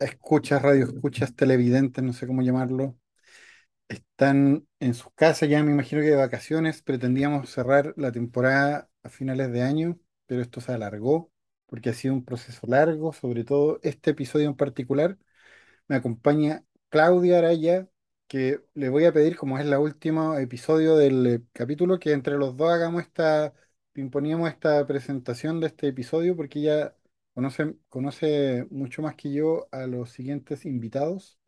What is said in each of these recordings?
escuchas, radio escuchas, televidentes, no sé cómo llamarlo. Están en sus casas ya, me imagino que de vacaciones. Pretendíamos cerrar la temporada a finales de año, pero esto se alargó porque ha sido un proceso largo, sobre todo este episodio en particular. Me acompaña Claudia Araya, que le voy a pedir, como es el último episodio del eh, capítulo, que entre los dos hagamos esta, imponíamos esta presentación de este episodio, porque ella conoce, conoce mucho más que yo a los siguientes invitados.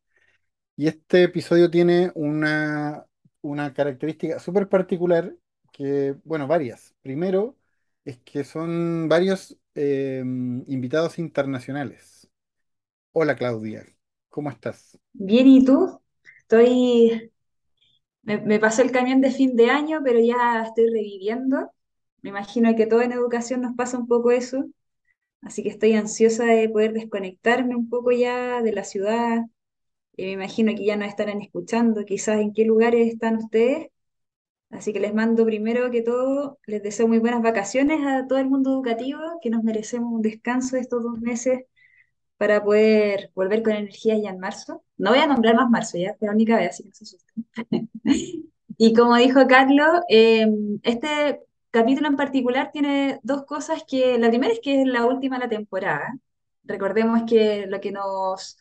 Y este episodio tiene una, una característica súper particular, que, bueno, varias. Primero, es que son varios eh, invitados internacionales. Hola Claudia, ¿cómo estás? Bien, ¿y tú? Estoy, me, me pasó el camión de fin de año, pero ya estoy reviviendo. Me imagino que todo en educación nos pasa un poco eso. Así que estoy ansiosa de poder desconectarme un poco ya de la ciudad. Y me imagino que ya nos estarán escuchando, quizás en qué lugares están ustedes. Así que les mando primero que todo, les deseo muy buenas vacaciones a todo el mundo educativo, que nos merecemos un descanso de estos dos meses para poder volver con energía ya en marzo. No voy a nombrar más marzo ya, es la única vez, así que no se asusten. Y como dijo Carlos, eh, este capítulo en particular tiene dos cosas que, la primera es que es la última de la temporada. Recordemos que lo que nos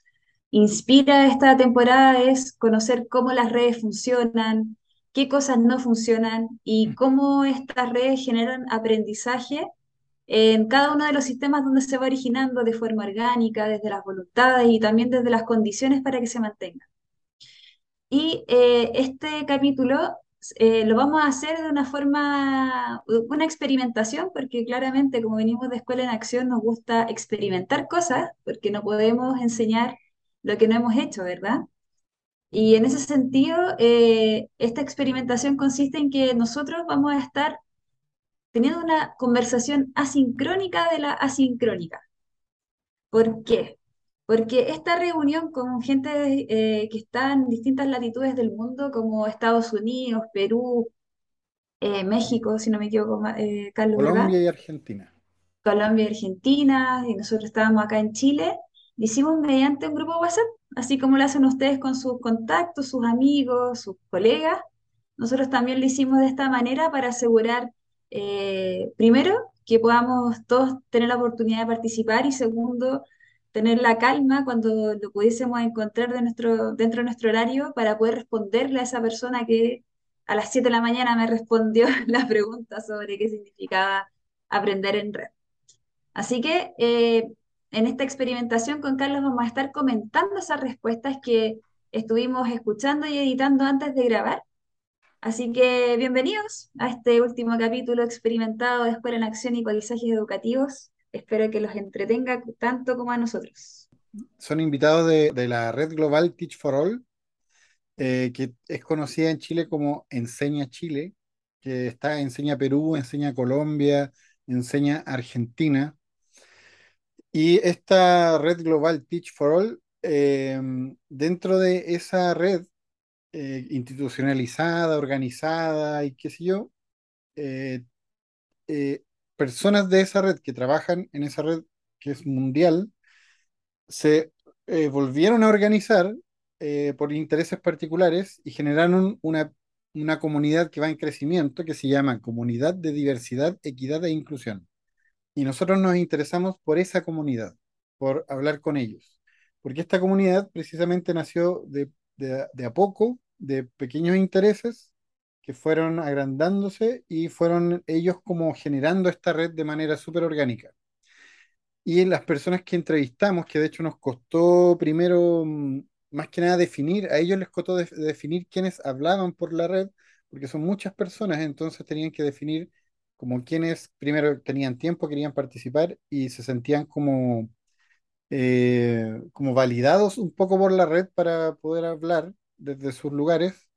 inspira esta temporada es conocer cómo las redes funcionan, qué cosas no funcionan y cómo estas redes generan aprendizaje en cada uno de los sistemas donde se va originando de forma orgánica, desde las voluntades y también desde las condiciones para que se mantenga. Y eh, este capítulo eh, lo vamos a hacer de una forma, una experimentación, porque claramente como venimos de Escuela en Acción nos gusta experimentar cosas, porque no podemos enseñar lo que no hemos hecho, ¿verdad? Y en ese sentido, eh, esta experimentación consiste en que nosotros vamos a estar teniendo una conversación asincrónica de la asincrónica. ¿Por qué? Porque esta reunión con gente eh, que está en distintas latitudes del mundo, como Estados Unidos, Perú, eh, México, si no me equivoco, eh, Carlos, Colombia y Argentina. Colombia y Argentina, y nosotros estábamos acá en Chile, lo hicimos mediante un grupo WhatsApp, así como lo hacen ustedes con sus contactos, sus amigos, sus colegas. Nosotros también lo hicimos de esta manera para asegurar primero, que podamos todos tener la oportunidad de participar y segundo, tener la calma cuando lo pudiésemos encontrar dentro de nuestro horario para poder responderle a esa persona que a las 7 de la mañana me respondió la pregunta sobre qué significaba aprender en red. Así que eh, en esta experimentación con Carlos vamos a estar comentando esas respuestas que estuvimos escuchando y editando antes de grabar Así que bienvenidos a este último capítulo experimentado de Escuela en Acción y Paisajes Educativos. Espero que los entretenga tanto como a nosotros. Son invitados de, la red global Teach for All, eh, que es conocida en Chile como Enseña Chile, que está Enseña Perú, Enseña Colombia, Enseña Argentina. Y esta red global Teach for All, eh, dentro de esa red eh, institucionalizada, organizada y qué sé yo, eh, personas de esa red que trabajan en esa red que es mundial, se volvieron a organizar por intereses particulares y generaron una, una comunidad que va en crecimiento que se llama Comunidad de Diversidad, Equidad e Inclusión. Y nosotros nos interesamos por esa comunidad, por hablar con ellos. Porque esta comunidad precisamente nació de de, a poco, de pequeños intereses que fueron agrandándose y fueron ellos como generando esta red de manera súper orgánica. Y las personas que entrevistamos, que de hecho nos costó primero, mm, más que nada definir, a ellos les costó definir quiénes hablaban por la red, porque son muchas personas, entonces tenían que definir como quienes primero tenían tiempo, querían participar y se sentían como eh, como validados un poco por la red para poder hablar desde sus lugares.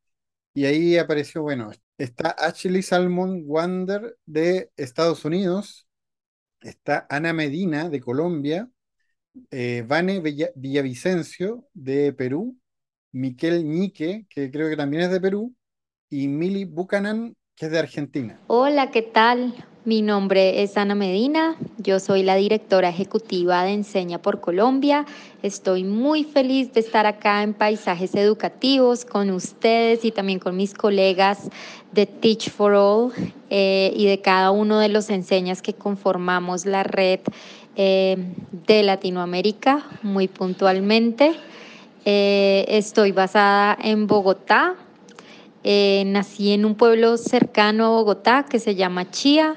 Y ahí apareció, bueno, está Ashley Salmon Wander de Estados Unidos, está Ana Medina de Colombia, eh, Vane Villavicencio de Perú, Miquel Ñique, que creo que también es de Perú, y Mili Buchanan, que es de Argentina. Hola, ¿qué tal? Mi nombre es Ana Medina, yo soy la directora ejecutiva de Enseña por Colombia. Estoy muy feliz de estar acá en Paisajes Educativos con ustedes y también con mis colegas de Teach for All eh, y de cada uno de los enseñas que conformamos la red eh, de Latinoamérica muy puntualmente. Eh, estoy basada en Bogotá. Nací en un pueblo cercano a Bogotá que se llama Chía.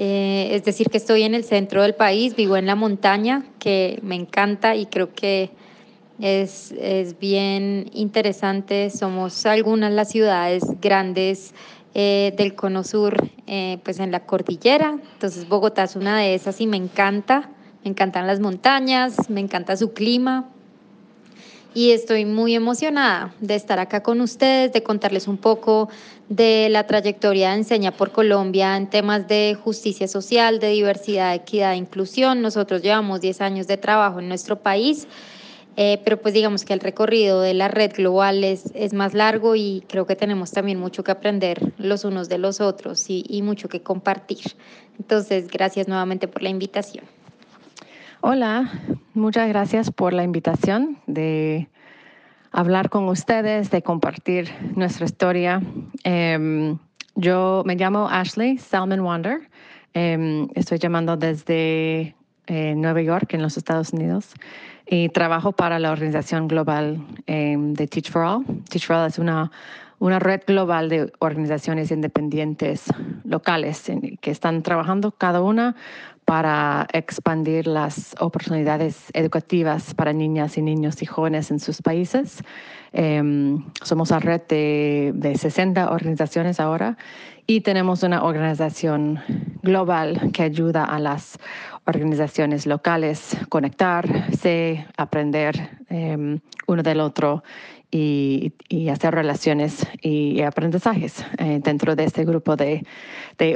Eh, es decir, que estoy en el centro del país, vivo en la montaña, que me encanta y creo que es, es bien interesante. Somos algunas las ciudades grandes eh, del cono sur, eh, pues en la cordillera. Entonces Bogotá es una de esas y me encanta. Me encantan las montañas, me encanta su clima, y estoy muy emocionada de estar acá con ustedes, de contarles un poco de la trayectoria de Enseña por Colombia en temas de justicia social, de diversidad, equidad e inclusión. Nosotros llevamos 10 años de trabajo en nuestro país, eh, pero pues digamos que el recorrido de la red global es, es, más largo y creo que tenemos también mucho que aprender los unos de los otros y, y mucho que compartir. Entonces, gracias nuevamente por la invitación. Hola, muchas gracias por la invitación de hablar con ustedes, de compartir nuestra historia. Em, yo me llamo Ashley Salmon Wander. Em, estoy llamando desde eh, Nueva York, en los Estados Unidos, y trabajo para la organización global em, de Teach for All. Teach for All es una, una red global de organizaciones independientes locales que están trabajando cada una para expandir las oportunidades educativas para niñas y niños y jóvenes en sus países. Em, somos a red de, de 60 organizaciones ahora y tenemos una organización global que ayuda a las organizaciones locales conectarse, aprender em, uno del otro y, hacer relaciones y, aprendizajes eh, dentro de este grupo de,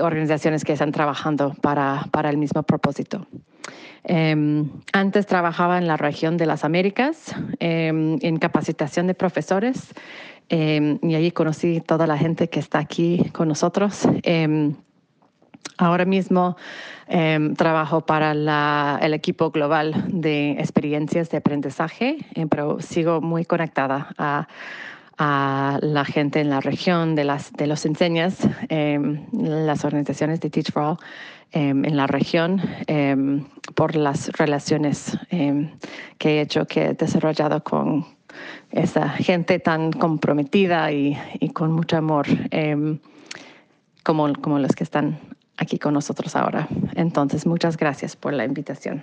organizaciones que están trabajando para, el mismo propósito. Em, antes trabajaba en la región de las Américas em, en capacitación de profesores em, y allí conocí toda la gente que está aquí con nosotros. Ahora mismo em, trabajo para el equipo global de experiencias de aprendizaje, eh, pero sigo muy conectada a, la gente en la región de, las, de los enseñas, em, las organizaciones de Teach for All em, en la región, por las relaciones que he hecho, que he desarrollado con esa gente tan comprometida y, con mucho amor como los que están aquí con nosotros ahora. Entonces, muchas gracias por la invitación.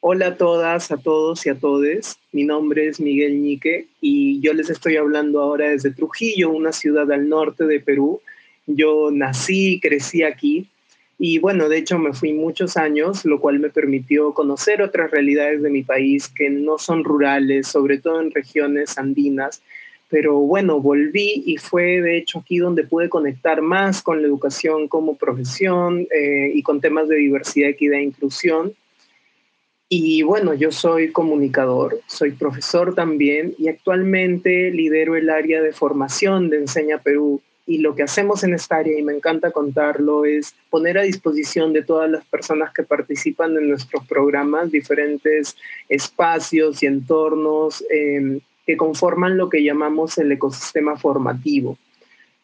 Hola a todas, a todos y a todes. Mi nombre es Miguel Ñique y yo les estoy hablando ahora desde Trujillo, una ciudad al norte de Perú. Yo nací y crecí aquí y bueno, de hecho me fui muchos años, lo cual me permitió conocer otras realidades de mi país que no son rurales, sobre todo en regiones andinas, pero bueno, volví y fue de hecho aquí donde pude conectar más con la educación como profesión eh, y con temas de diversidad, equidad e inclusión. Y bueno, yo soy comunicador, soy profesor también y actualmente lidero el área de formación de Enseña Perú. Y lo que hacemos en esta área, y me encanta contarlo, es poner a disposición de todas las personas que participan en nuestros programas diferentes espacios y entornos eh, que conforman lo que llamamos el ecosistema formativo.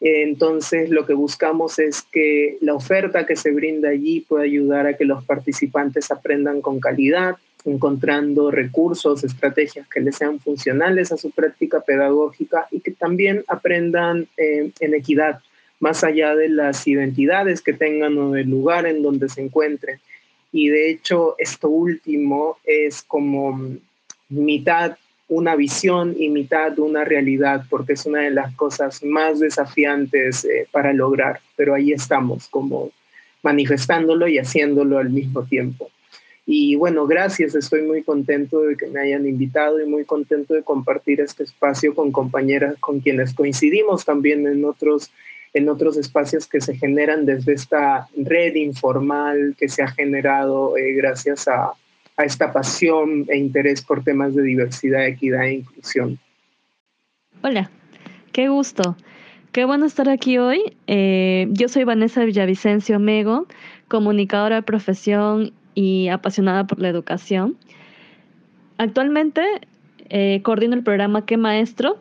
Entonces, lo que buscamos es que la oferta que se brinda allí pueda ayudar a que los participantes aprendan con calidad, encontrando recursos, estrategias que les sean funcionales a su práctica pedagógica y que también aprendan eh, en equidad, más allá de las identidades que tengan o del lugar en donde se encuentren. Y de hecho, esto último es como mitad una visión y mitad una realidad, porque es una de las cosas más desafiantes eh, para lograr, pero ahí estamos como manifestándolo y haciéndolo al mismo tiempo. Y bueno, gracias, estoy muy contento de que me hayan invitado y muy contento de compartir este espacio con compañeras con quienes coincidimos también en otros, en otros espacios que se generan desde esta red informal que se ha generado eh, gracias a, a esta pasión e interés por temas de diversidad, equidad e inclusión. Hola, qué gusto. Qué bueno estar aquí hoy. Eh, yo soy Vanessa Villavicencio Mego, comunicadora de profesión y apasionada por la educación. Actualmente eh, coordino el programa ¿Qué Maestro?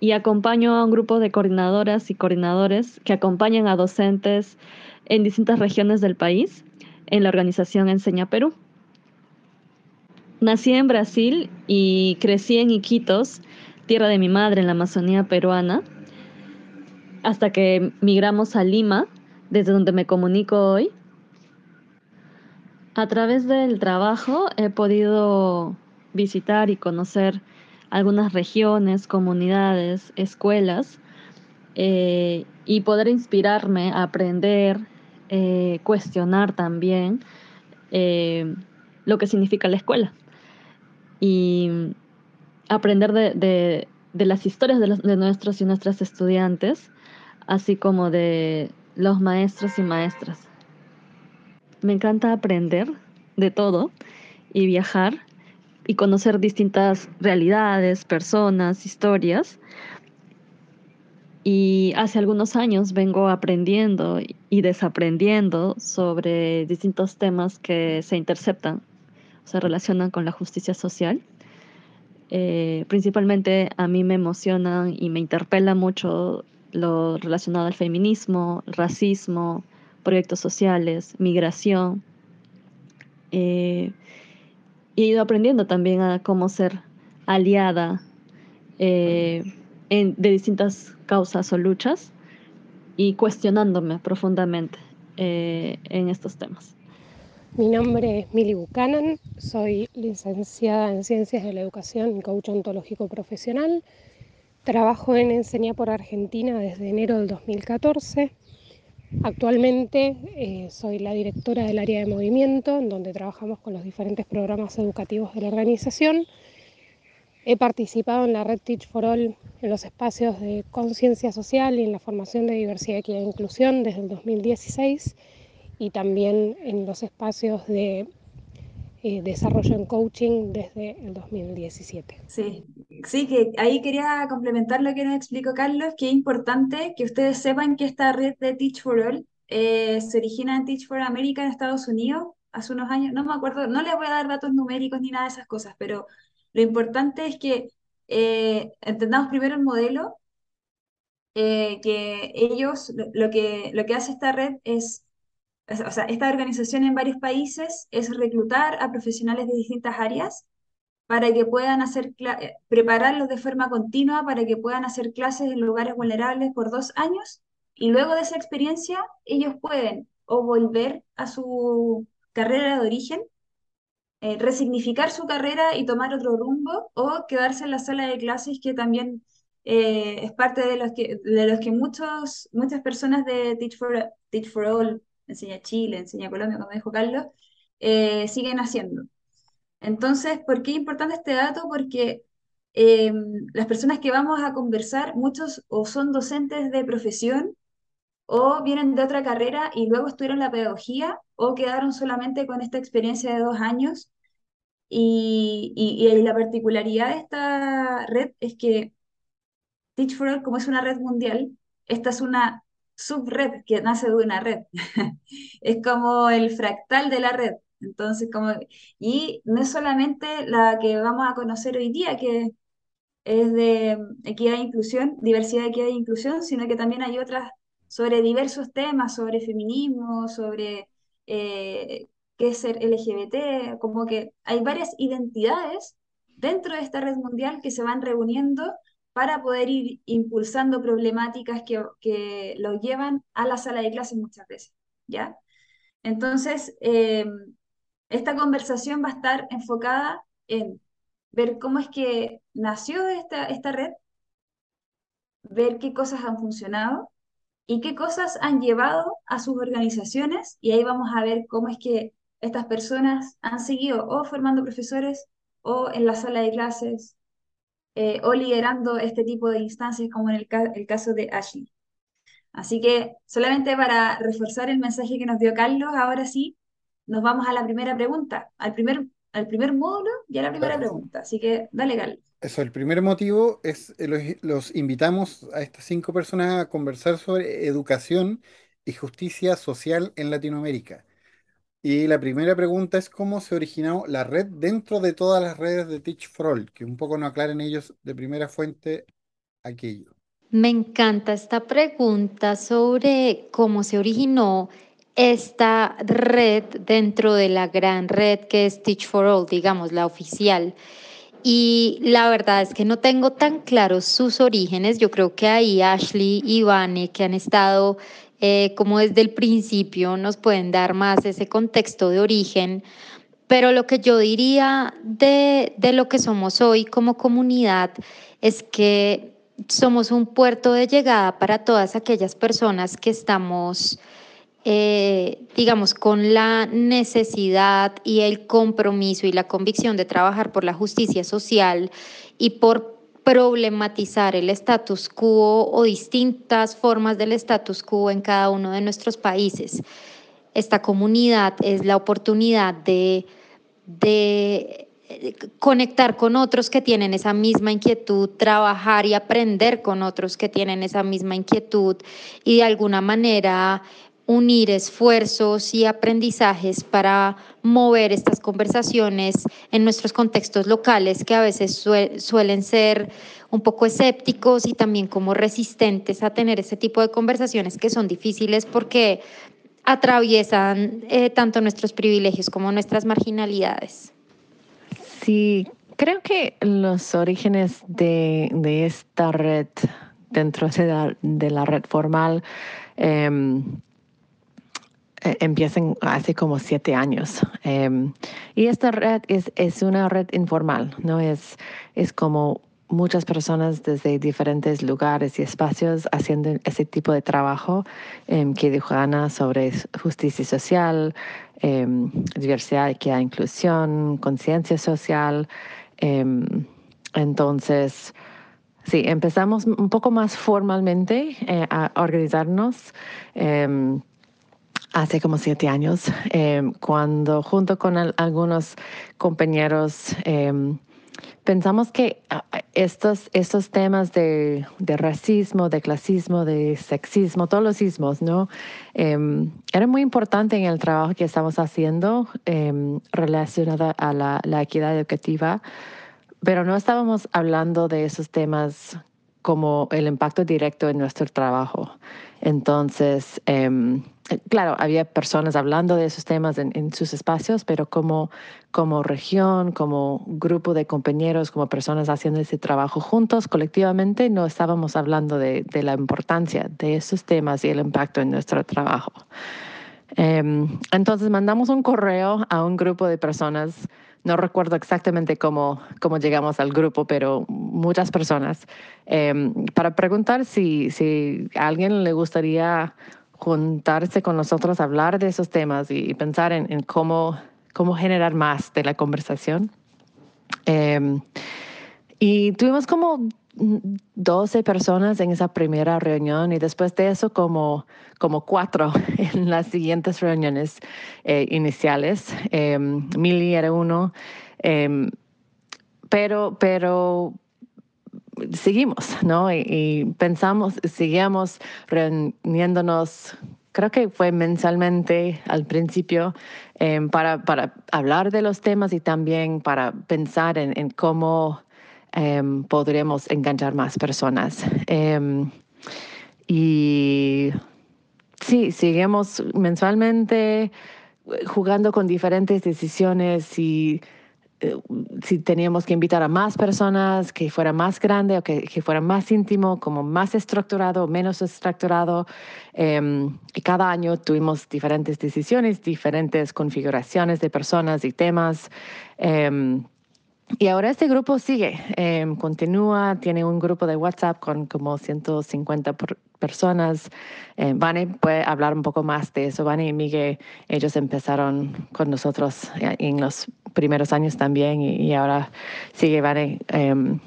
y acompaño a un grupo de coordinadoras y coordinadores que acompañan a docentes en distintas regiones del país en la organización Enseña Perú. Nací en Brasil y crecí en Iquitos, tierra de mi madre en la Amazonía peruana, hasta que migramos a Lima, desde donde me comunico hoy. A través del trabajo he podido visitar y conocer algunas regiones, comunidades, escuelas eh, y poder inspirarme a aprender, eh, cuestionar también eh, lo que significa la escuela y aprender de, las historias de, nuestros y nuestras estudiantes, así como de los maestros y maestras. Me encanta aprender de todo y viajar y conocer distintas realidades, personas, historias. Y hace algunos años vengo aprendiendo y desaprendiendo sobre distintos temas que se interceptan se relacionan con la justicia social. Eh, principalmente a mí me emociona y me interpela mucho lo relacionado al feminismo, racismo, proyectos sociales, migración. Eh, he ido aprendiendo también a cómo ser aliada eh, de distintas causas o luchas y cuestionándome profundamente en estos temas. Mi nombre es Mili Buchanan, soy licenciada en Ciencias de la Educación y coach ontológico profesional. Trabajo en Enseña por Argentina desde enero del 2014. Actualmente eh, soy la directora del área de movimiento, en donde trabajamos con los diferentes programas educativos de la organización. He participado en la red Teach for All en los espacios de conciencia social y en la formación de diversidad, equidad e inclusión desde el 2016 y también en los espacios de eh, desarrollo en coaching desde el 2017. Sí, sí, que ahí quería complementar lo que nos explicó Carlos, que es importante que ustedes sepan que esta red de Teach for All eh, se origina en Teach for America en Estados Unidos hace unos años, no me acuerdo, no les voy a dar datos numéricos ni nada de esas cosas, pero lo importante es que eh, entendamos primero el modelo, que ellos, lo, que, lo que hace esta red es o sea, esta organización en varios países es reclutar a profesionales de distintas áreas para que puedan hacer, eh, prepararlos de forma continua para que puedan hacer clases en lugares vulnerables por dos años y luego de esa experiencia ellos pueden o volver a su carrera de origen, eh, resignificar su carrera y tomar otro rumbo o quedarse en la sala de clases que también eh, es parte de los que, de los que muchos, muchas personas de Teach for, Teach for All enseña Chile, enseña Colombia, como dijo Carlos, eh, siguen haciendo. Entonces, ¿por qué es importante este dato? Porque eh, las personas que vamos a conversar, muchos o son docentes de profesión o vienen de otra carrera y luego estudiaron la pedagogía o quedaron solamente con esta experiencia de dos años. Y, y la particularidad de esta red es que Teach for All, como es una red mundial, esta es una subred que nace de una red. es como el fractal de la red. Entonces, como, y no es solamente la que vamos a conocer hoy día, que es de equidad e inclusión, diversidad, equidad e inclusión, sino que también hay otras sobre diversos temas, sobre feminismo, sobre eh, qué es ser LGBT, como que hay varias identidades dentro de esta red mundial que se van reuniendo para poder ir impulsando problemáticas que, que lo llevan a la sala de clases muchas veces, ¿ya? Entonces, eh, esta conversación va a estar enfocada en ver cómo es que nació esta, esta red, ver qué cosas han funcionado y qué cosas han llevado a sus organizaciones y ahí vamos a ver cómo es que estas personas han seguido o formando profesores o en la sala de clases eh, o liderando este tipo de instancias como en el, el caso de Ashley. Así que solamente para reforzar el mensaje que nos dio Carlos, ahora sí, nos vamos a la primera pregunta, al primer, al primer módulo y a la primera pregunta. Así que dale, Carlos. Eso, el primer motivo es, eh, los, los invitamos a estas cinco personas a conversar sobre educación y justicia social en Latinoamérica. Y la primera pregunta es cómo se originó la red dentro de todas las redes de Teach for All, que un poco nos aclaren ellos de primera fuente aquello. Me encanta esta pregunta sobre cómo se originó esta red dentro de la gran red que es Teach for All, digamos, la oficial. Y la verdad es que no tengo tan claros sus orígenes. Yo creo que ahí Ashley y Vane, que han estado eh, como desde el principio, nos pueden dar más ese contexto de origen. Pero lo que yo diría de, de lo que somos hoy como comunidad es que somos un puerto de llegada para todas aquellas personas que estamos eh, digamos, con la necesidad y el compromiso y la convicción de trabajar por la justicia social y por problematizar el status quo o distintas formas del status quo en cada uno de nuestros países. Esta comunidad es la oportunidad de, de conectar con otros que tienen esa misma inquietud, trabajar y aprender con otros que tienen esa misma inquietud y de alguna manera unir esfuerzos y aprendizajes para mover estas conversaciones en nuestros contextos locales que a veces suelen ser un poco escépticos y también como resistentes a tener ese tipo de conversaciones que son difíciles porque atraviesan eh, tanto nuestros privilegios como nuestras marginalidades. Sí, creo que los orígenes de, esta red dentro de la, red formal em, empiezan hace como siete años. Em, y esta red es, es, una red informal, ¿no? Es, es como muchas personas desde diferentes lugares y espacios haciendo ese tipo de trabajo eh, que dijo Ana sobre justicia social, em, diversidad, equidad, inclusión, conciencia social. entonces, sí, empezamos un poco más formalmente eh, a organizarnos hace como siete años, em, cuando junto con algunos compañeros em, pensamos que estos, estos temas de, racismo, de clasismo, de sexismo, todos los ismos, ¿no? Eh, era muy importante en el trabajo que estamos haciendo relacionado a la, la equidad educativa, pero no estábamos hablando de esos temas como el impacto directo en nuestro trabajo. Entonces, em, claro, había personas hablando de esos temas en, sus espacios, pero como, como región, como grupo de compañeros, como personas haciendo ese trabajo juntos, colectivamente, no estábamos hablando de, la importancia de esos temas y el impacto en nuestro trabajo. Em, entonces mandamos un correo a un grupo de personas no recuerdo exactamente cómo, cómo llegamos al grupo, pero muchas personas, em, para preguntar si, si a alguien le gustaría juntarse con nosotros, hablar de esos temas y, pensar en, cómo, cómo generar más de la conversación. Em, y tuvimos como 12 personas en esa primera reunión y después de eso como, como cuatro en las siguientes reuniones eh, iniciales. Eh, Mili era uno, em, pero, pero seguimos, ¿no? Y, pensamos, seguíamos reuniéndonos creo que fue mensualmente al principio em, para, hablar de los temas y también para pensar en, cómo Em, podremos enganchar más personas. Em, y sí, seguimos mensualmente jugando con diferentes decisiones y si teníamos que invitar a más personas, que fuera más grande o que, que fuera más íntimo, como más estructurado menos estructurado. Em, y cada año tuvimos diferentes decisiones, diferentes configuraciones de personas y temas. y ahora este grupo sigue, em, continúa, tiene un grupo de WhatsApp con como 150 personas. Eh, Vane puede hablar un poco más de eso. Vane y Miguel, ellos empezaron con nosotros en los primeros años también y, ahora sigue Vane em,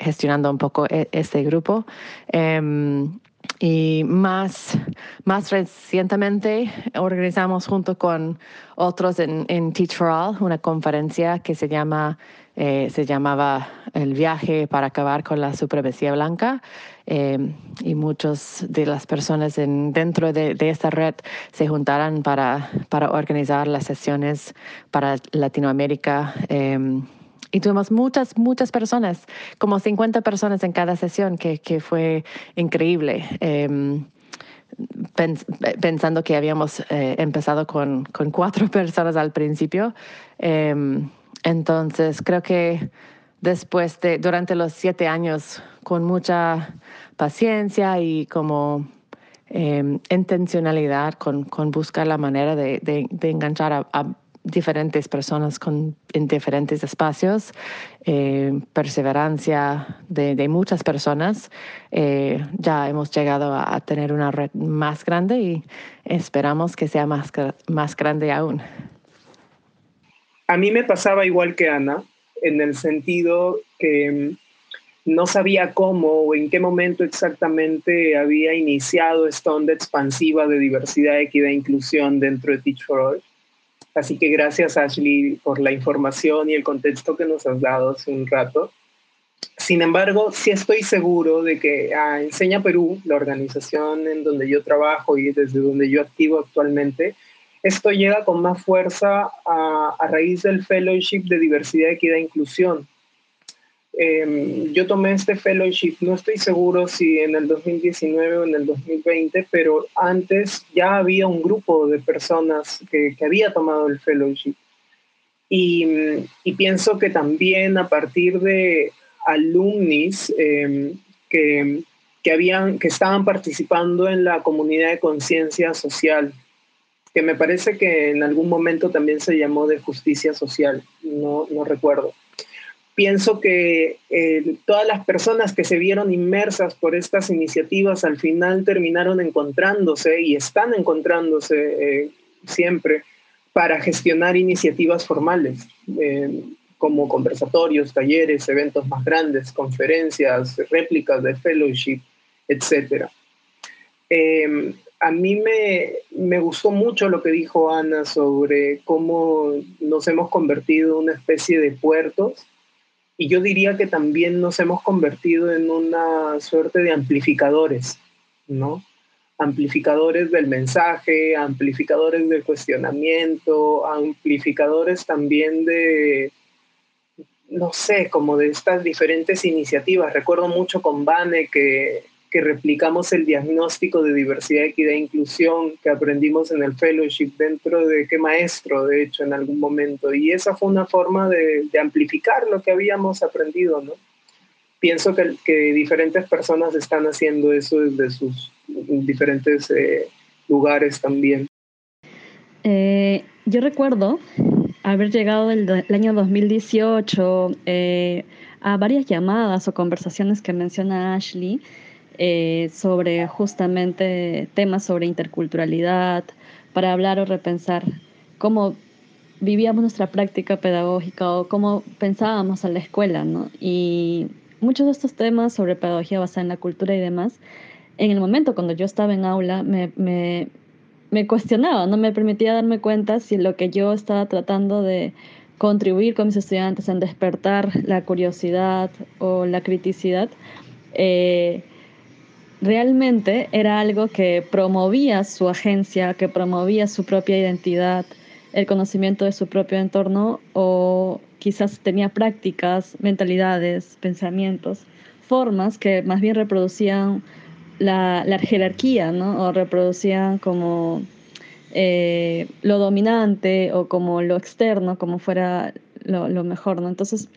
gestionando un poco este grupo. Em, y más, más recientemente organizamos junto con otros en, en Teach for All una conferencia que se llama eh, se llamaba El viaje para acabar con la supremacía blanca eh, y muchas de las personas en, dentro de, esta red se juntaron para, para organizar las sesiones para Latinoamérica. Eh, y tuvimos muchas, muchas personas, como 50 personas en cada sesión, que, que fue increíble. pensando que habíamos empezado con, con, cuatro personas al principio. Entonces, creo que después de, durante los siete años, con mucha paciencia y como em, intencionalidad, con, con, buscar la manera de, enganchar a, diferentes personas con, en diferentes espacios, eh, perseverancia de, muchas personas, eh, ya hemos llegado a, tener una red más grande y esperamos que sea más, más grande aún. A mí me pasaba igual que Ana, en el sentido que mm, no sabía cómo o en qué momento exactamente había iniciado esta onda expansiva de diversidad, equidad e inclusión dentro de Teach for All. Así que gracias Ashley por la información y el contexto que nos has dado hace un rato. Sin embargo, sí estoy seguro de que a ah, Enseña Perú, la organización en donde yo trabajo y desde donde yo activo actualmente, esto llega con más fuerza a, raíz del Fellowship de Diversidad, Equidad e Inclusión. Em, yo tomé este fellowship, no estoy seguro si en el 2019 o en el 2020, pero antes ya había un grupo de personas que, había tomado el fellowship. Y, pienso que también a partir de alumnis em, que, que, habían, que estaban participando en la comunidad de conciencia social que me parece que en algún momento también se llamó de justicia social, no, no recuerdo. Pienso que eh, todas las personas que se vieron inmersas por estas iniciativas al final terminaron encontrándose y están encontrándose eh, siempre para gestionar iniciativas formales, eh, como conversatorios, talleres, eventos más grandes, conferencias, réplicas de fellowship, etc a mí me, me, gustó mucho lo que dijo Ana sobre cómo nos hemos convertido en una especie de puertos y yo diría que también nos hemos convertido en una suerte de amplificadores, ¿no? Amplificadores del mensaje, amplificadores del cuestionamiento, amplificadores también de, no sé, como de estas diferentes iniciativas. Recuerdo mucho con Vane que que replicamos el diagnóstico de diversidad, equidad e inclusión que aprendimos en el fellowship dentro de qué maestro, de hecho, en algún momento. Y esa fue una forma de, amplificar lo que habíamos aprendido, ¿no? Pienso que, que, diferentes personas están haciendo eso desde sus diferentes eh, lugares también. Eh, yo recuerdo haber llegado el, el año 2018 eh, a varias llamadas o conversaciones que menciona Ashley eh, sobre justamente temas sobre interculturalidad, para hablar o repensar cómo vivíamos nuestra práctica pedagógica o cómo pensábamos en la escuela. Y muchos de estos temas sobre pedagogía basada en la cultura y demás, en el momento cuando yo estaba en aula me, me, me cuestionaba, no me permitía darme cuenta si lo que yo estaba tratando de contribuir con mis estudiantes en despertar la curiosidad o la criticidad, eh, realmente era algo que promovía su agencia, que promovía su propia identidad, el conocimiento de su propio entorno o quizás tenía prácticas, mentalidades, pensamientos, formas que más bien reproducían la, jerarquía, ¿no? O reproducían como eh, lo dominante o como lo externo, como fuera lo, lo, mejor, ¿no? Entonces,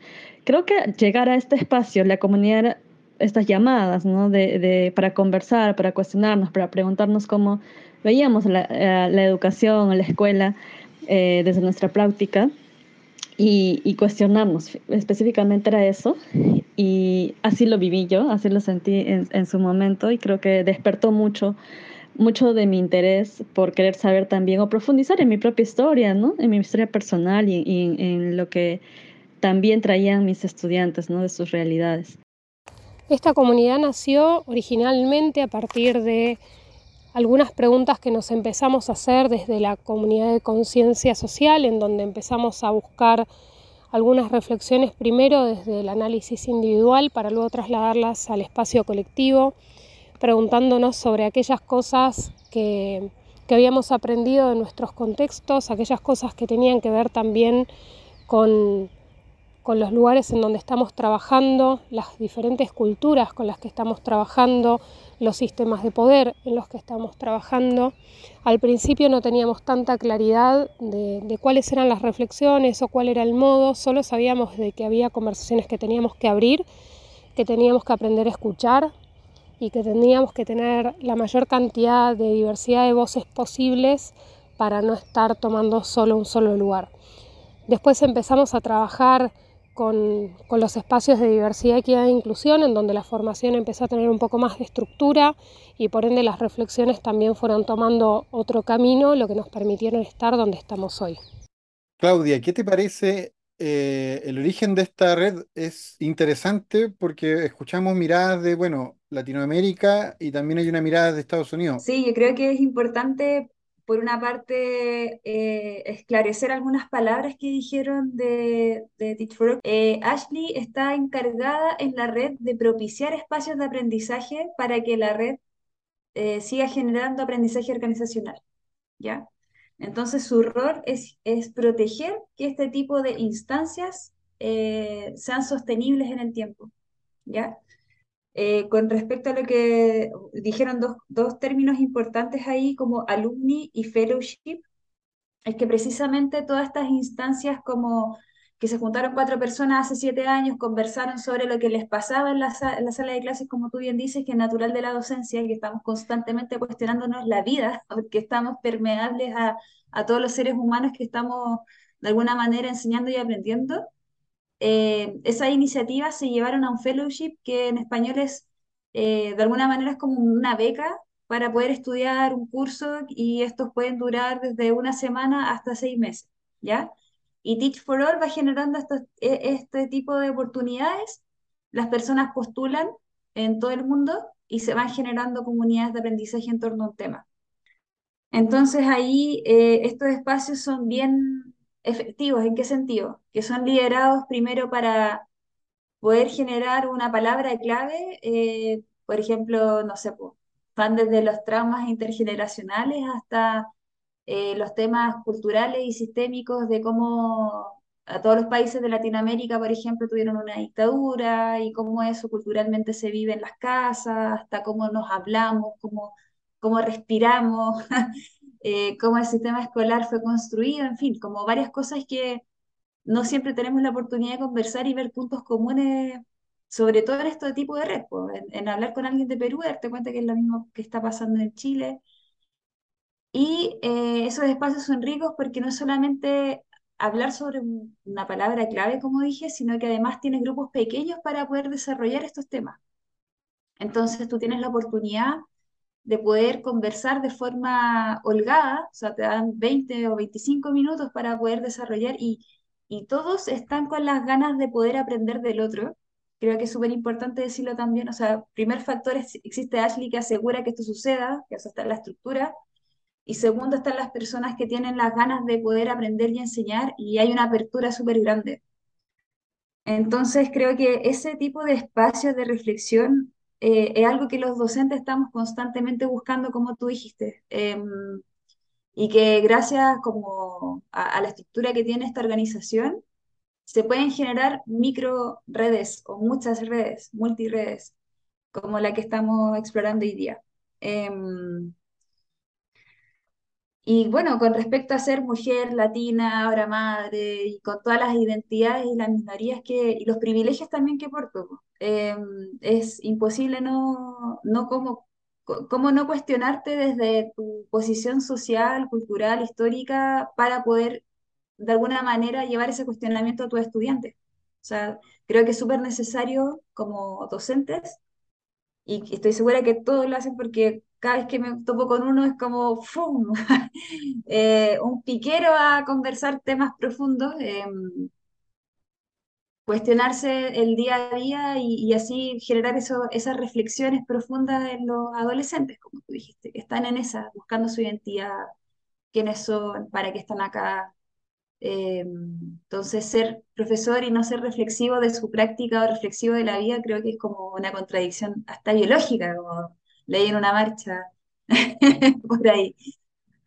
creo que llegar a este espacio, la comunidad estas llamadas, ¿no? De, de, para conversar, para cuestionarnos, para preguntarnos cómo veíamos la, eh, la educación, la escuela eh, desde nuestra práctica. y, cuestionarnos. Específicamente era eso. Y así lo viví yo, así lo sentí en, su momento y creo que despertó mucho mucho de mi interés por querer saber también o profundizar en mi propia historia, ¿no? En mi historia personal y, y en lo que también traían mis estudiantes, ¿no? De sus realidades. Esta comunidad nació originalmente a partir de algunas preguntas que nos empezamos a hacer desde la comunidad de conciencia social, en donde empezamos a buscar algunas reflexiones primero desde el análisis individual para luego trasladarlas al espacio colectivo, preguntándonos sobre aquellas cosas que, que habíamos aprendido de nuestros contextos, aquellas cosas que tenían que ver también con con los lugares en donde estamos trabajando, las diferentes culturas con las que estamos trabajando, los sistemas de poder en los que estamos trabajando. Al principio no teníamos tanta claridad de, cuáles eran las reflexiones o cuál era el modo, solo sabíamos de que había conversaciones que teníamos que abrir, que teníamos que aprender a escuchar y que teníamos que tener la mayor cantidad de diversidad de voces posibles para no estar tomando solo un solo lugar. Después empezamos a trabajar con, los espacios de diversidad, equidad e inclusión, en donde la formación empezó a tener un poco más de estructura y por ende las reflexiones también fueron tomando otro camino, lo que nos permitieron estar donde estamos hoy. Claudia, ¿qué te parece? Eh, el origen de esta red es interesante porque escuchamos miradas de, bueno, Latinoamérica y también hay una mirada de Estados Unidos. Sí, yo creo que es importante por una parte, eh, esclarecer algunas palabras que dijeron de, de eh, Ashley está encargada en la red de propiciar espacios de aprendizaje para que la red eh, siga generando aprendizaje organizacional, ¿ya? Entonces, su rol es, es proteger que este tipo de instancias sean sostenibles en el tiempo, ¿ya? Eh, con respecto a lo que dijeron dos, dos, términos importantes ahí como alumni y fellowship, es que precisamente todas estas instancias como que se juntaron cuatro personas hace siete años, conversaron sobre lo que les pasaba en la, en la sala de clases, como tú bien dices, que es natural de la docencia, que estamos constantemente cuestionándonos la vida, porque estamos permeables a, a todos los seres humanos que estamos de alguna manera enseñando y aprendiendo. Eh, esas iniciativas se llevaron a un fellowship que en español es, eh, de alguna manera es como una beca para poder estudiar un curso y estos pueden durar desde una semana hasta seis meses, ¿ya? Y Teach for All va generando e, este tipo de oportunidades, las personas postulan en todo el mundo y se van generando comunidades de aprendizaje en torno a un tema. Entonces ahí eh, estos espacios son bien efectivos. ¿En qué sentido? Que son liderados primero para poder generar una palabra clave, eh, por ejemplo, no sé, van desde los traumas intergeneracionales hasta eh, los temas culturales y sistémicos de cómo a todos los países de Latinoamérica, por ejemplo, tuvieron una dictadura y cómo eso culturalmente se vive en las casas, hasta cómo nos hablamos, cómo, cómo respiramos, eh, cómo el sistema escolar fue construido, en fin, como varias cosas que no siempre tenemos la oportunidad de conversar y ver puntos comunes, sobre todo en este tipo de red, en, hablar con alguien de Perú, darte cuenta que es lo mismo que está pasando en Chile. Y eh, esos espacios son ricos porque no solamente hablar sobre una palabra clave, como dije, sino que además tienes grupos pequeños para poder desarrollar estos temas. Entonces tú tienes la oportunidad de poder conversar de forma holgada, o sea, te dan 20 o 25 minutos para poder desarrollar y, y todos están con las ganas de poder aprender del otro. Creo que es súper importante decirlo también, o sea, primer factor es, existe Ashley que asegura que esto suceda, que eso está en la estructura, y segundo están las personas que tienen las ganas de poder aprender y enseñar y hay una apertura súper grande. Entonces creo que ese tipo de espacios de reflexión eh, es algo que los docentes estamos constantemente buscando, como tú dijiste, em, y que gracias como a, la estructura que tiene esta organización, se pueden generar micro redes o muchas redes, multiredes, como la que estamos explorando hoy día. Em, y bueno, con respecto a ser mujer latina, ahora madre, y con todas las identidades y las minorías que, y los privilegios también que porto, em, es imposible no, no como, cómo no cuestionarte desde tu posición social, cultural, histórica, para poder de alguna manera llevar ese cuestionamiento a tus estudiantes. O sea, creo que es súper necesario como docentes y estoy segura que todos lo hacen porque cada vez que me topo con uno es como ¡fum! Eh, un piquero a conversar temas profundos, em, cuestionarse el día a día y, así generar eso, esas reflexiones profundas en los adolescentes, como tú dijiste, que están en esa, buscando su identidad, quiénes son, para qué están acá. Em, entonces, ser profesor y no ser reflexivo de su práctica o reflexivo de la vida, creo que es como una contradicción hasta biológica, como leí en una marcha por ahí.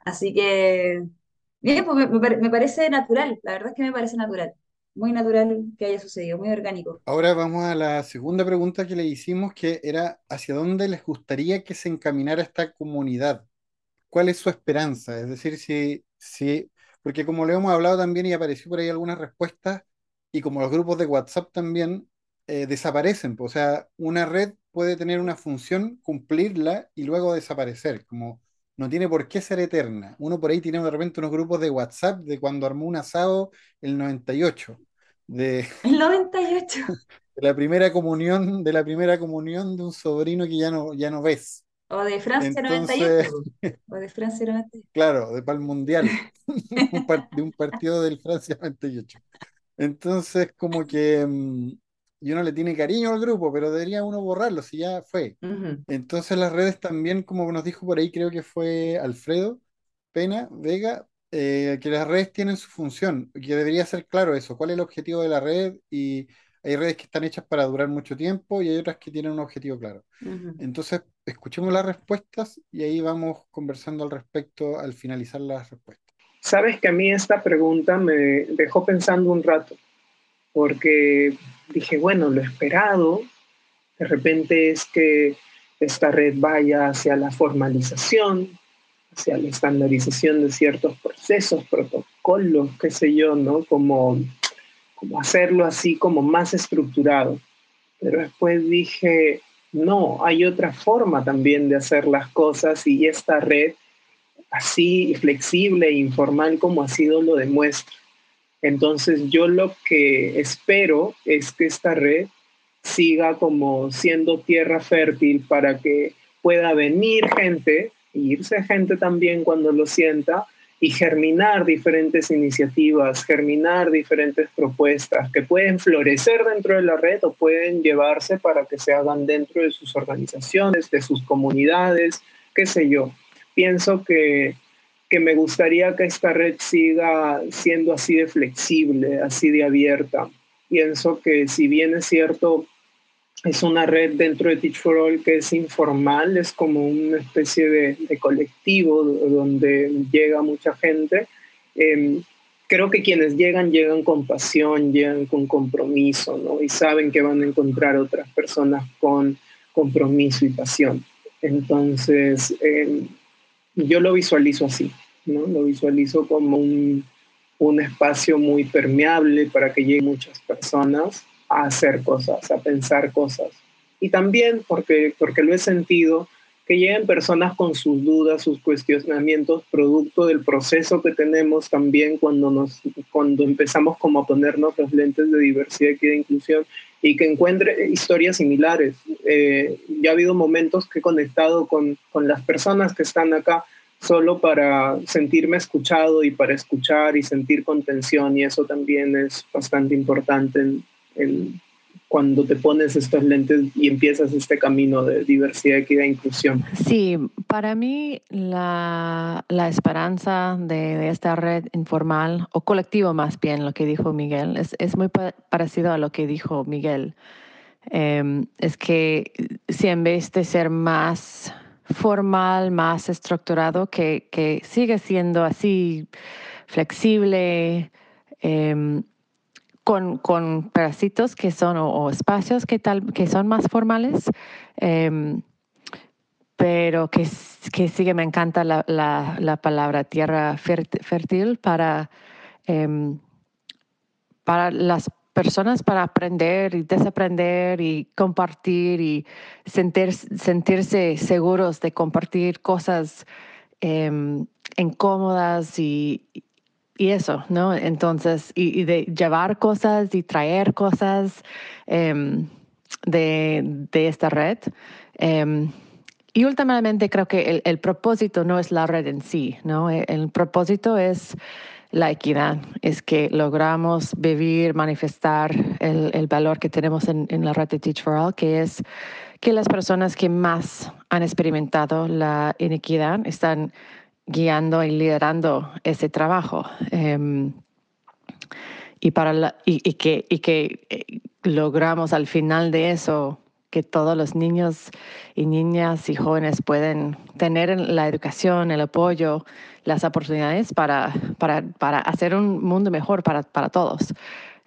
Así que, bien, pues me, parece natural, la verdad es que me parece natural, muy natural que haya sucedido, muy orgánico. Ahora vamos a la segunda pregunta que le hicimos, que era, ¿hacia dónde les gustaría que se encaminara esta comunidad? ¿Cuál es su esperanza? Es decir, si, si, porque como le hemos hablado también y apareció por ahí algunas respuestas, y como los grupos de WhatsApp también, eh, desaparecen. O sea, una red puede tener una función, cumplirla y luego desaparecer, como no tiene por qué ser eterna. Uno por ahí tiene de repente unos grupos de WhatsApp de cuando armó un asado el 98. De, el 98. De la primera comunión, de la primera comunión de un sobrino que ya no, ya no ves. O de Francia 98. O de Francia 98. Claro, de Pal Mundial. de un partido del Francia 98. Entonces, como que mm, y uno le tiene cariño al grupo, pero debería uno borrarlo si ya fue. Entonces las redes también, como nos dijo por ahí, creo que fue Alfredo Pena Vega, eh, que las redes tienen su función, que debería ser claro eso, cuál es el objetivo de la red y hay redes que están hechas para durar mucho tiempo y hay otras que tienen un objetivo claro. Entonces, escuchemos las respuestas y ahí vamos conversando al respecto al finalizar las respuestas. Sabes que a mí esta pregunta me dejó pensando un rato, porque dije, bueno, lo esperado de repente es que esta red vaya hacia la formalización, hacia la estandarización de ciertos procesos, protocolos, qué sé yo, ¿no? Como, como hacerlo así como más estructurado. Pero después dije, no, hay otra forma también de hacer las cosas y esta red, así flexible e informal como ha sido, lo demuestra. Entonces yo lo que espero es que esta red siga como siendo tierra fértil para que pueda venir gente, irse gente también cuando lo sienta, y germinar diferentes iniciativas, germinar diferentes propuestas que pueden florecer dentro de la red o pueden llevarse para que se hagan dentro de sus organizaciones, de sus comunidades, qué sé yo. Pienso que que me gustaría que esta red siga siendo así de flexible, así de abierta. Pienso que si bien es cierto, es una red dentro de Teach for All que es informal, es como una especie de, colectivo donde llega mucha gente. Em, creo que quienes llegan, llegan con pasión, llegan con compromiso, ¿no? Y saben que van a encontrar otras personas con compromiso y pasión. Entonces, em, yo lo visualizo así, ¿no? Lo visualizo como un, un espacio muy permeable para que lleguen muchas personas a hacer cosas, a pensar cosas. Y también porque, porque lo he sentido, que lleguen personas con sus dudas, sus cuestionamientos, producto del proceso que tenemos también cuando, nos, cuando empezamos como a ponernos los lentes de diversidad, equidad e inclusión y que encuentre historias similares. Eh, ya ha habido momentos que he conectado con, con las personas que están acá solo para sentirme escuchado y para escuchar y sentir contención y eso también es bastante importante en, cuando te pones estos lentes y empiezas este camino de diversidad, equidad e inclusión. Sí, para mí la, la esperanza de, esta red informal o colectivo más bien, lo que dijo Miguel, es, es muy parecido a lo que dijo Miguel. Em, es que si en vez de ser más formal, más estructurado, que, que sigue siendo así flexible, em, con, con, pedacitos que son, o, espacios que, tal, que son más formales, em, pero que, que sigue, me encanta la, la, la palabra tierra fértil para, em, para las personas para aprender y desaprender y compartir y sentir, sentirse seguros de compartir cosas em, incómodas y y eso, ¿no? Entonces, y, de llevar cosas y traer cosas em, de, de, esta red. Em, y últimamente creo que el, el, propósito no es la red en sí, ¿no? El, el propósito es la equidad, es que logramos vivir, manifestar el, el valor que tenemos en, en, la red de Teach for All, que es que las personas que más han experimentado la inequidad están guiando y liderando ese trabajo. Eh, y, para y, que, y que eh, logramos al final de eso que todos los niños y niñas y jóvenes pueden tener la educación, el apoyo, las oportunidades para, para, para hacer un mundo mejor para, para todos.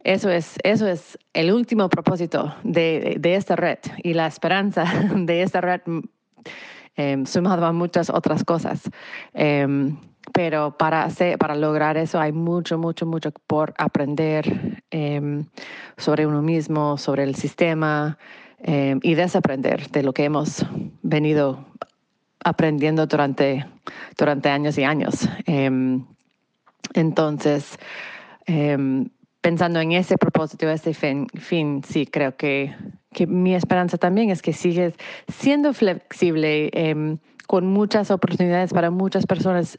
Eso es, eso es el último propósito de, de esta red y la esperanza de esta red eh, sumado a muchas otras cosas. Eh, pero para, lograr eso hay mucho, mucho, mucho por aprender eh, sobre uno mismo, sobre el sistema y desaprender de lo que hemos venido aprendiendo durante, durante años y años. Em, entonces, em, pensando en ese propósito, ese fin, sí, creo que, que, mi esperanza también es que sigues siendo flexible eh, con muchas oportunidades para muchas personas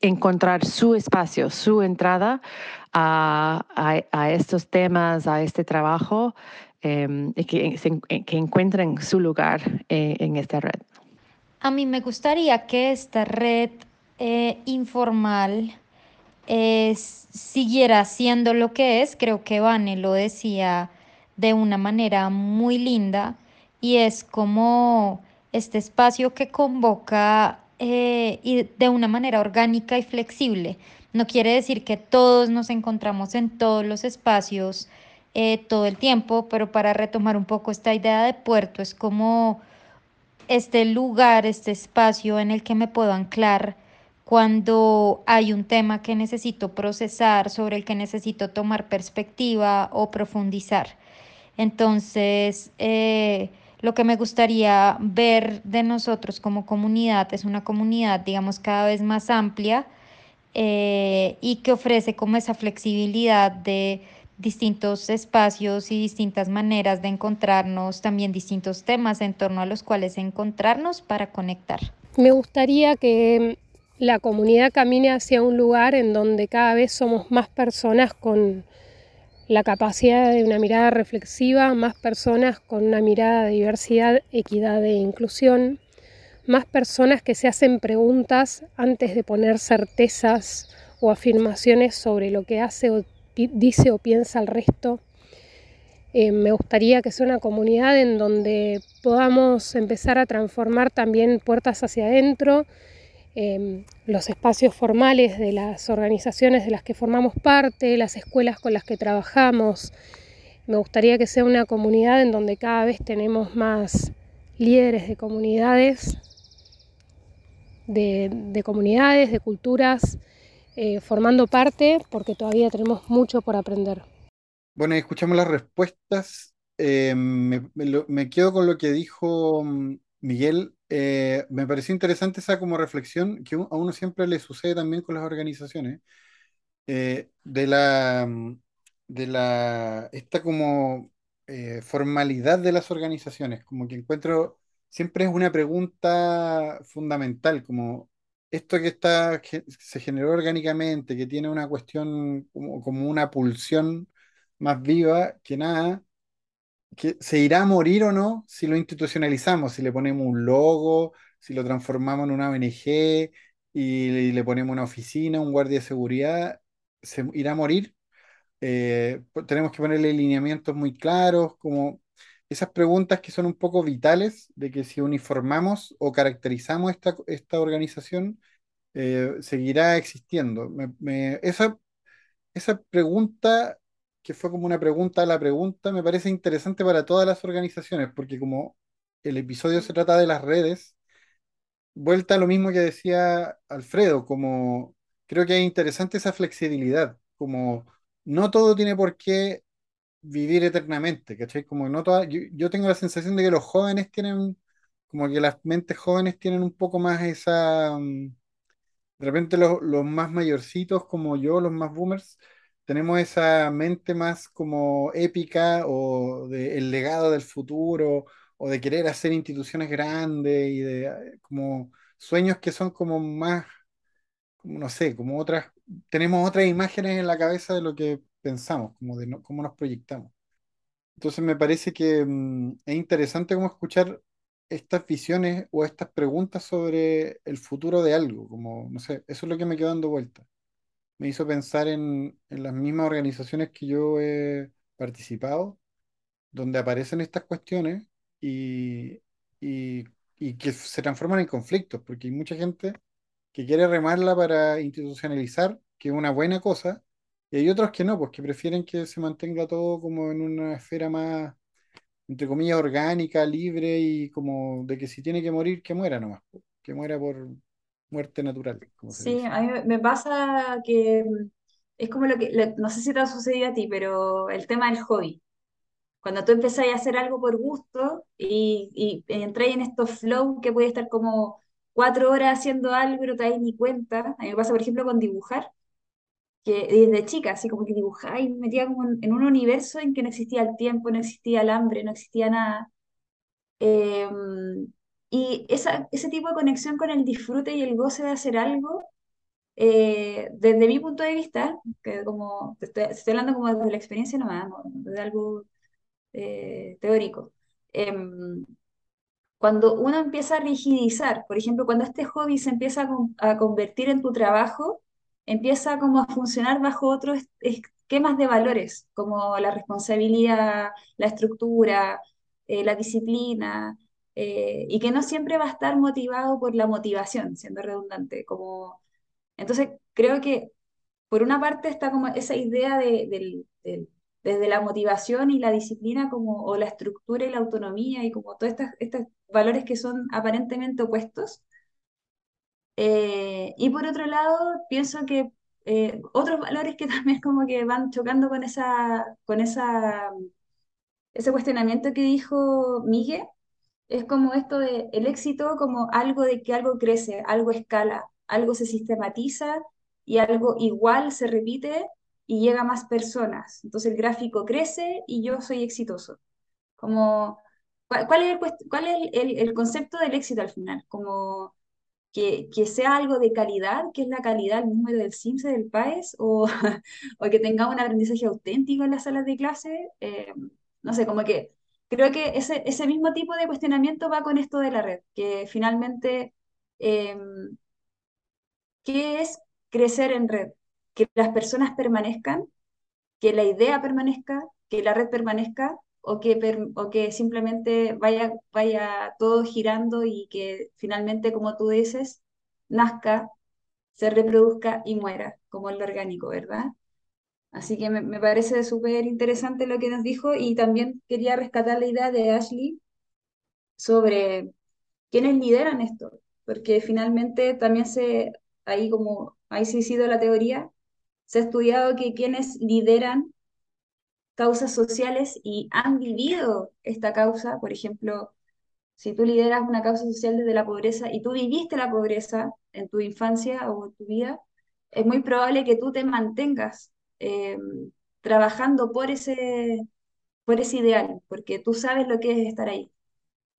encontrar su espacio, su entrada a, a, estos temas, a este trabajo eh, y que, que, encuentren su lugar eh, en esta red. A mí me gustaría que esta red eh, informal siguiera siendo lo que es, creo que Vane lo decía de una manera muy linda y es como este espacio que convoca eh, y de una manera orgánica y flexible. No quiere decir que todos nos encontramos en todos los espacios eh, todo el tiempo, pero para retomar un poco esta idea de puerto, es como este lugar, este espacio en el que me puedo anclar cuando hay un tema que necesito procesar, sobre el que necesito tomar perspectiva o profundizar. Entonces, eh, lo que me gustaría ver de nosotros como comunidad es una comunidad, digamos, cada vez más amplia eh, y que ofrece como esa flexibilidad de distintos espacios y distintas maneras de encontrarnos, también distintos temas en torno a los cuales encontrarnos para conectar. Me gustaría que la comunidad camine hacia un lugar en donde cada vez somos más personas con la capacidad de una mirada reflexiva, más personas con una mirada de diversidad, equidad e inclusión, más personas que se hacen preguntas antes de poner certezas o afirmaciones sobre lo que hace o dice o piensa el resto. Eh, me gustaría que sea una comunidad en donde podamos empezar a transformar también puertas hacia adentro, Em, los espacios formales de las organizaciones de las que formamos parte, las escuelas con las que trabajamos. Me gustaría que sea una comunidad en donde cada vez tenemos más líderes de comunidades, de, comunidades, de culturas, eh, formando parte, porque todavía tenemos mucho por aprender. Bueno, escuchamos las respuestas. Eh, me, quedo con lo que dijo mm, Miguel eh, me pareció interesante esa como reflexión que a uno siempre le sucede también con las organizaciones, eh, de la, de la, esta como eh, formalidad de las organizaciones, como que encuentro, siempre es una pregunta fundamental, como esto que está, que se generó orgánicamente, que tiene una cuestión como, como una pulsión más viva que nada, que se irá a morir o no si lo institucionalizamos, si le ponemos un logo, si lo transformamos en una ONG y le ponemos una oficina, un guardia de seguridad, se irá a morir. Eh, tenemos que ponerle lineamientos muy claros, como esas preguntas que son un poco vitales de que si uniformamos o caracterizamos esta, esta organización, eh, seguirá existiendo. esa, esa pregunta que fue como una pregunta a la pregunta, me parece interesante para todas las organizaciones, porque como el episodio se trata de las redes, vuelta a lo mismo que decía Alfredo, como creo que es interesante esa flexibilidad, como no todo tiene por qué vivir eternamente, ¿cachai? Como no toda, yo, tengo la sensación de que los jóvenes tienen, como que las mentes jóvenes tienen un poco más esa, mm, De repente los, los más mayorcitos como yo, los más boomers, tenemos esa mente más como épica o de el legado del futuro o de querer hacer instituciones grandes y de eh, como sueños que son como más, como no sé, como otras, tenemos otras imágenes en la cabeza de lo que pensamos, como de no- cómo nos proyectamos. Entonces me parece que mm, es interesante como escuchar estas visiones o estas preguntas sobre el futuro de algo, como, no sé, eso es lo que me quedó dando vuelta. Me hizo pensar en, en las mismas organizaciones que yo he participado, donde aparecen estas cuestiones y, y, y que se transforman en conflictos, porque hay mucha gente que quiere remarla para institucionalizar, que es una buena cosa, y hay otros que no, pues que prefieren que se mantenga todo como en una esfera más entre comillas, orgánica, libre y como de que si tiene que morir, que muera nomás, que muera por muerte natural, como se Sí, dice. a mí me pasa que mm, es como lo que, lo- no sé si te ha sucedido a ti, pero el tema del hobby. Cuando tú empezás a hacer algo por gusto y, y entras en estos flow que puede estar como cuatro horas haciendo algo y no te das ni cuenta. A mí me pasa, por ejemplo, con dibujar, que desde chica, así como que dibujaba y me metía como en, en un universo en que no existía el tiempo, no existía el hambre, no existía nada. Eh, y esa, ese tipo de conexión con el disfrute y el goce de hacer algo eh, desde mi punto de vista, que como estoy, estoy hablando como desde la experiencia nomás, no, de algo eh, teórico. Em, cuando uno empieza a rigidizar, por ejemplo, cuando este hobby se empieza a, a convertir en tu trabajo, empieza como a funcionar bajo otros es- esquemas de valores, como la responsabilidad, la estructura, eh, la disciplina, eh, y que no siempre va a estar motivado por la motivación, siendo redundante, como entonces, creo que por una parte está como esa idea de, del, del- desde la motivación y la disciplina como, o la estructura y la autonomía y como todos estos, estos valores que son aparentemente opuestos. Eh, y por otro lado, pienso que eh, otros valores que también como que van chocando con esa, con esa, ese cuestionamiento que dijo Miguel, es como esto de el éxito como algo de que algo crece, algo escala, algo se sistematiza y algo igual se repite y llega a más personas. Entonces el gráfico crece y yo soy exitoso. Como, ¿cuál, es el, cuál es el concepto del éxito al final? Como que, que sea algo de calidad, que es la calidad, el número del CIMSE, del PAES, o, o que tengamos un aprendizaje auténtico en las salas de clase. eh, no sé, como que creo que ese, ese mismo tipo de cuestionamiento va con esto de la red, que finalmente, eh, ¿qué es crecer en red? Que las personas permanezcan, que la idea permanezca, que la red permanezca, o que, o que simplemente vaya, vaya todo girando y que finalmente, como tú dices, nazca, se reproduzca y muera, como el orgánico, ¿verdad? Así que me, me parece súper interesante lo que nos dijo y también quería rescatar la idea de Ashley sobre quiénes lideran esto, porque finalmente también se, ahí como, ahí ha sido la teoría, se ha estudiado que quienes lideran causas sociales y han vivido esta causa, por ejemplo, si tú lideras una causa social desde la pobreza y tú viviste la pobreza en tu infancia o en tu vida, es muy probable que tú te mantengas eh, trabajando por ese, por ese ideal, porque tú sabes lo que es estar ahí.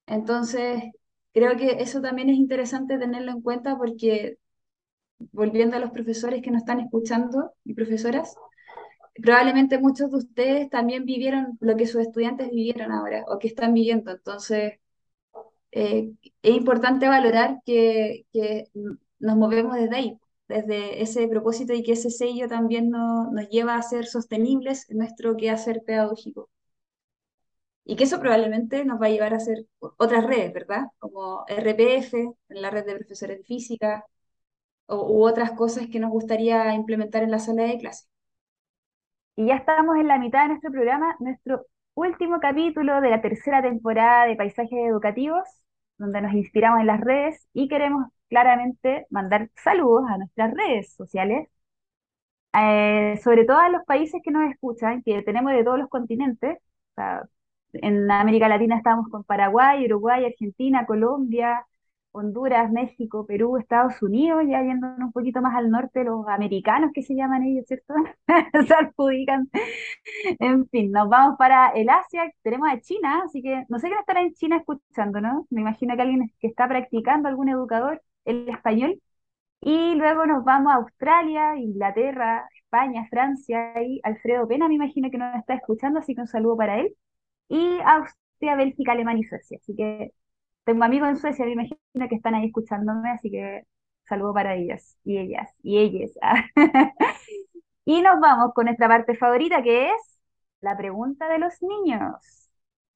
Entonces, creo que eso también es interesante tenerlo en cuenta porque, volviendo a los profesores que nos están escuchando y profesoras, probablemente muchos de ustedes también vivieron lo que sus estudiantes vivieron ahora o que están viviendo. Entonces, eh, es importante valorar que, que nos movemos desde ahí, desde ese propósito y que ese sello también no- nos lleva a ser sostenibles en nuestro quehacer pedagógico. Y que eso probablemente nos va a llevar a hacer otras redes, ¿verdad? Como RPF, la red de profesores de física, o, u otras cosas que nos gustaría implementar en la sala de clase. Y ya estamos en la mitad de nuestro programa, nuestro último capítulo de la tercera temporada de Paisajes Educativos, donde nos inspiramos en las redes y queremos claramente mandar saludos a nuestras redes sociales, eh, sobre todo a los países que nos escuchan, que tenemos de todos los continentes. En América Latina estamos con Paraguay, Uruguay, Argentina, Colombia, Honduras, México, Perú, Estados Unidos, ya yéndonos un poquito más al norte, los americanos que se llaman ellos, ¿cierto? se adjudican. En fin, nos vamos para el Asia, tenemos a China, así que no sé quién estará en China escuchando, ¿no? Me imagino que alguien que está practicando, algún educador, el español. Y luego nos vamos a Australia, Inglaterra, España, Francia, y Alfredo Pena me imagino que nos está escuchando, así que un saludo para él. Y Austria, Bélgica, Alemania y Suecia. Así que tengo amigos en Suecia, me imagino que están ahí escuchándome, así que saludo para ellas y ellas y ellas. y nos vamos con nuestra parte favorita que es la pregunta de los niños.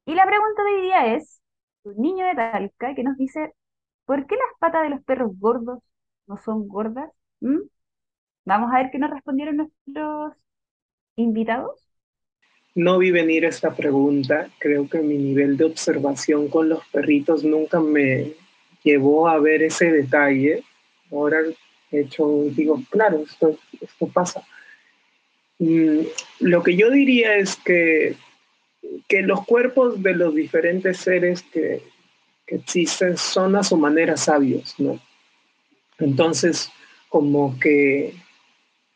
Y la pregunta de hoy día es, un niño de Talca que nos dice, ¿por qué las patas de los perros gordos no son gordas? ¿Mm? Vamos a ver qué nos respondieron nuestros invitados. No vi venir esta pregunta. Creo que mi nivel de observación con los perritos nunca me llevó a ver ese detalle. Ahora he hecho, digo, claro, esto, pasa. Mm, lo que yo diría es que, que los cuerpos de los diferentes seres que, existen son a su manera sabios, ¿no? Entonces, como que,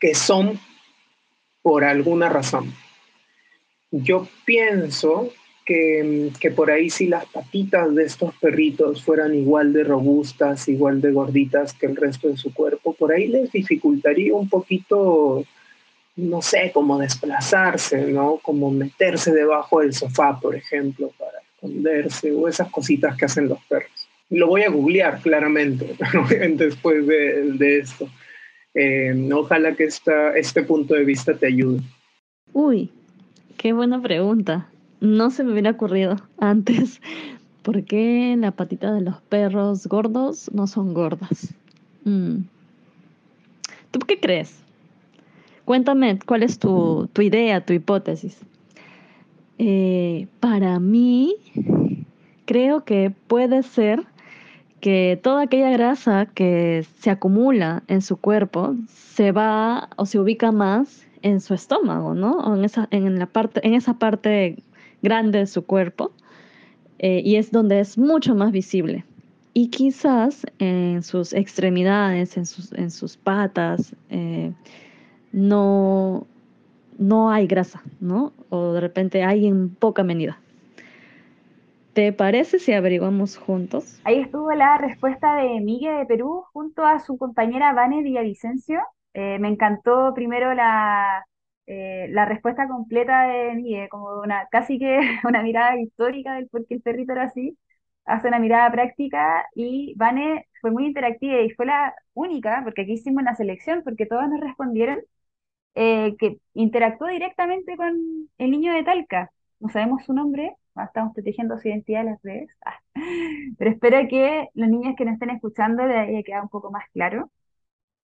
que son por alguna razón. Yo pienso que, que, por ahí si las patitas de estos perritos fueran igual de robustas, igual de gorditas que el resto de su cuerpo, por ahí les dificultaría un poquito, no sé, como desplazarse, ¿no? Como meterse debajo del sofá, por ejemplo, para esconderse, o esas cositas que hacen los perros. Lo voy a googlear claramente después de, esto. Eh, ojalá que esta, este punto de vista te ayude. Uy, Qué buena pregunta. No se me hubiera ocurrido antes. ¿Por qué la patita de los perros gordos no son gordas? Mm. ¿Tú qué crees? Cuéntame, ¿cuál es tu, idea, tu hipótesis? Eh, para mí, creo que puede ser que toda aquella grasa que se acumula en su cuerpo se va o se ubica más en su estómago, ¿no? O en esa, en la parte, en esa parte grande de su cuerpo. Eh, y es donde es mucho más visible. Y quizás en sus extremidades, en sus, en sus patas, eh, no, no hay grasa, ¿no? O de repente hay en poca medida. ¿Te parece si averiguamos juntos? Ahí estuvo la respuesta de Miguel de Perú junto a su compañera Vane Villavicencio. Eh, me encantó primero la, eh, la respuesta completa de Miguel, como una, casi que una mirada histórica del por qué el perrito era así, hace una mirada práctica y Vane fue muy interactiva y fue la única, porque aquí hicimos una selección, porque todos nos respondieron, eh, que interactuó directamente con el niño de Talca. No sabemos su nombre, estamos protegiendo su identidad en las redes, pero espero que los niños que nos estén escuchando les haya quedado un poco más claro.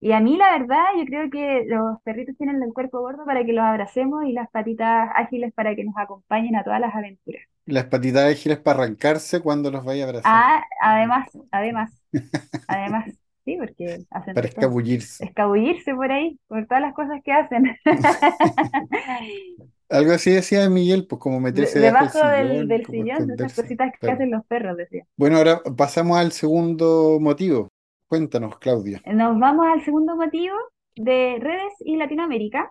Y a mí, la verdad, yo creo que los perritos tienen el cuerpo gordo para que los abracemos y las patitas ágiles para que nos acompañen a todas las aventuras. Las patitas ágiles para arrancarse cuando los vaya a abrazar. Ah, además, además, además, sí, porque hacen Para escabullirse. escabullirse por ahí, por todas las cosas que hacen. Algo así decía Miguel, pues como meterse debajo del, del sillón, esas cositas que hacen los perros, decía. Bueno, ahora pasamos al segundo motivo. Cuéntanos, Claudia. Nos vamos al segundo motivo de redes y Latinoamérica.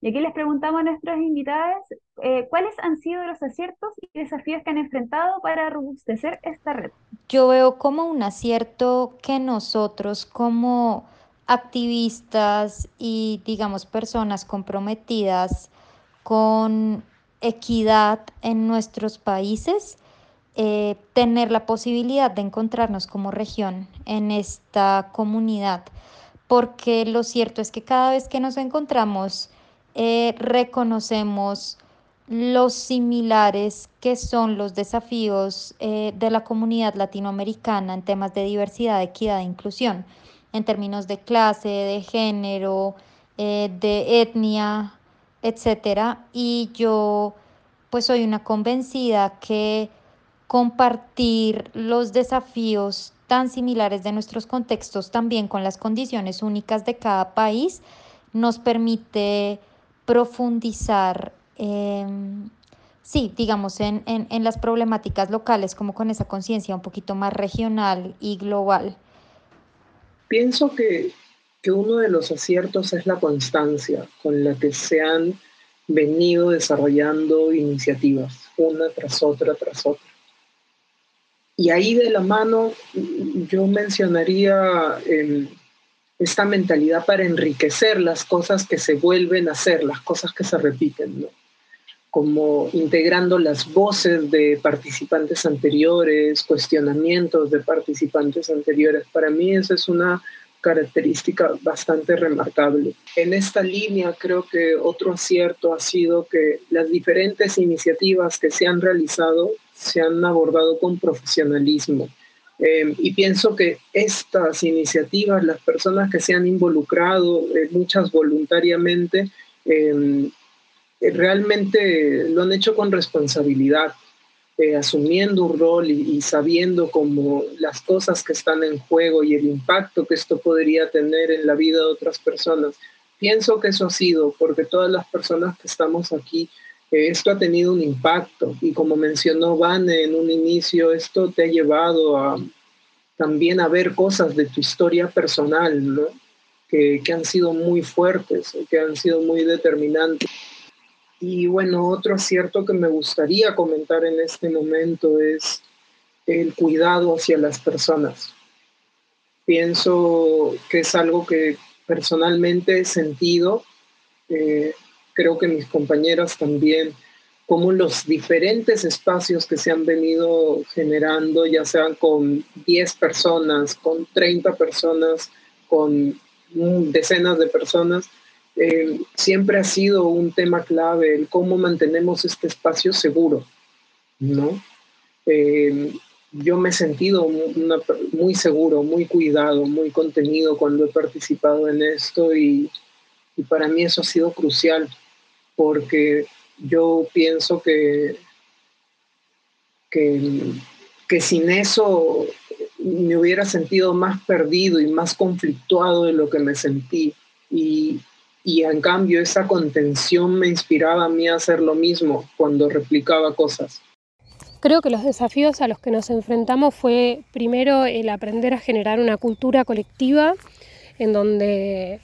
Y aquí les preguntamos a nuestros invitados eh, cuáles han sido los aciertos y desafíos que han enfrentado para robustecer esta red. Yo veo como un acierto que nosotros como activistas y digamos personas comprometidas con equidad en nuestros países, eh, tener la posibilidad de encontrarnos como región en esta comunidad, porque lo cierto es que cada vez que nos encontramos eh, reconocemos los similares que son los desafíos eh, de la comunidad latinoamericana en temas de diversidad, equidad e inclusión, en términos de clase, de género, de etnia, etcétera. Y yo pues soy una convencida que compartir los desafíos tan similares de nuestros contextos también con las condiciones únicas de cada país nos permite profundizar em, sí, digamos, en, en, las problemáticas locales, como con esa conciencia un poquito más regional y global? Pienso que, que uno de los aciertos es la constancia con la que se han venido desarrollando iniciativas, una tras otra, tras otra. Y ahí de la mano yo mencionaría em, esta mentalidad para enriquecer las cosas que se vuelven a hacer, las cosas que se repiten, ¿no? como integrando las voces de participantes anteriores, cuestionamientos de participantes anteriores. Para mí esa es una característica bastante remarcable. En esta línea creo que otro acierto ha sido que las diferentes iniciativas que se han realizado se han abordado con profesionalismo. Eh, y pienso que estas iniciativas, las personas que se han involucrado, eh, muchas voluntariamente, eh, realmente lo han hecho con responsabilidad, asumiendo un rol y, y, sabiendo como las cosas que están en juego y el impacto que esto podría tener en la vida de otras personas. Pienso que eso ha sido porque todas las personas que estamos aquí esto ha tenido un impacto y como mencionó Van en un inicio, esto te ha llevado a también a ver cosas de tu historia personal, que, que han sido muy fuertes, que han sido muy determinantes. Y bueno, otro acierto que me gustaría comentar en este momento es el cuidado hacia las personas. Pienso que es algo que personalmente he sentido eh, creo que mis compañeras también, como los diferentes espacios que se han venido generando, ya sean con 10 personas, con 30 personas, con decenas de personas, eh, siempre ha sido un tema clave el cómo mantenemos este espacio seguro, ¿no? Eh, yo me he sentido muy seguro, muy cuidado, muy contenido cuando he participado en esto y para mí eso ha sido crucial porque yo pienso que, que, sin eso me hubiera sentido más perdido y más conflictuado de lo que me sentí. Y, y en cambio esa contención me inspiraba a mí a hacer lo mismo cuando replicaba cosas. Creo que los desafíos a los que nos enfrentamos fue primero el aprender a generar una cultura colectiva en donde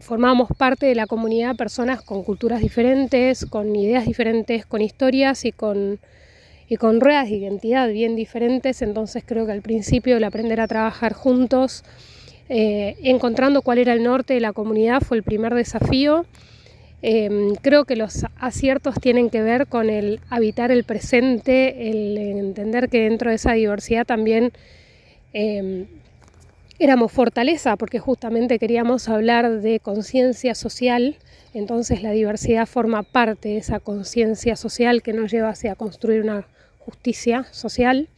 formamos parte de la comunidad personas con culturas diferentes, con ideas diferentes, con historias y con, y con ruedas de identidad bien diferentes. Entonces creo que al principio el aprender a trabajar juntos, eh, encontrando cuál era el norte de la comunidad fue el primer desafío. Em, creo que los aciertos tienen que ver con el habitar el presente, el entender que dentro de esa diversidad también em, éramos fortaleza porque justamente queríamos hablar de conciencia social, entonces la diversidad forma parte de esa conciencia social que nos lleva hacia construir una justicia social.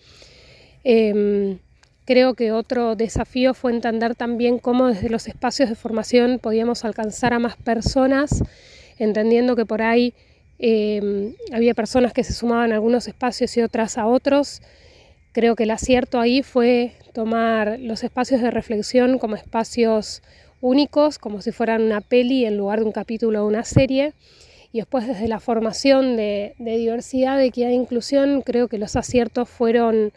Em, creo que otro desafío fue entender también cómo desde los espacios de formación podíamos alcanzar a más personas, entendiendo que por ahí em, había personas que se sumaban a algunos espacios y otras a otros. Creo que el acierto ahí fue tomar los espacios de reflexión como espacios únicos, como si fueran una peli en lugar de un capítulo o una serie. Y después desde la formación de, diversidad, de equidad e inclusión, creo que los aciertos fueron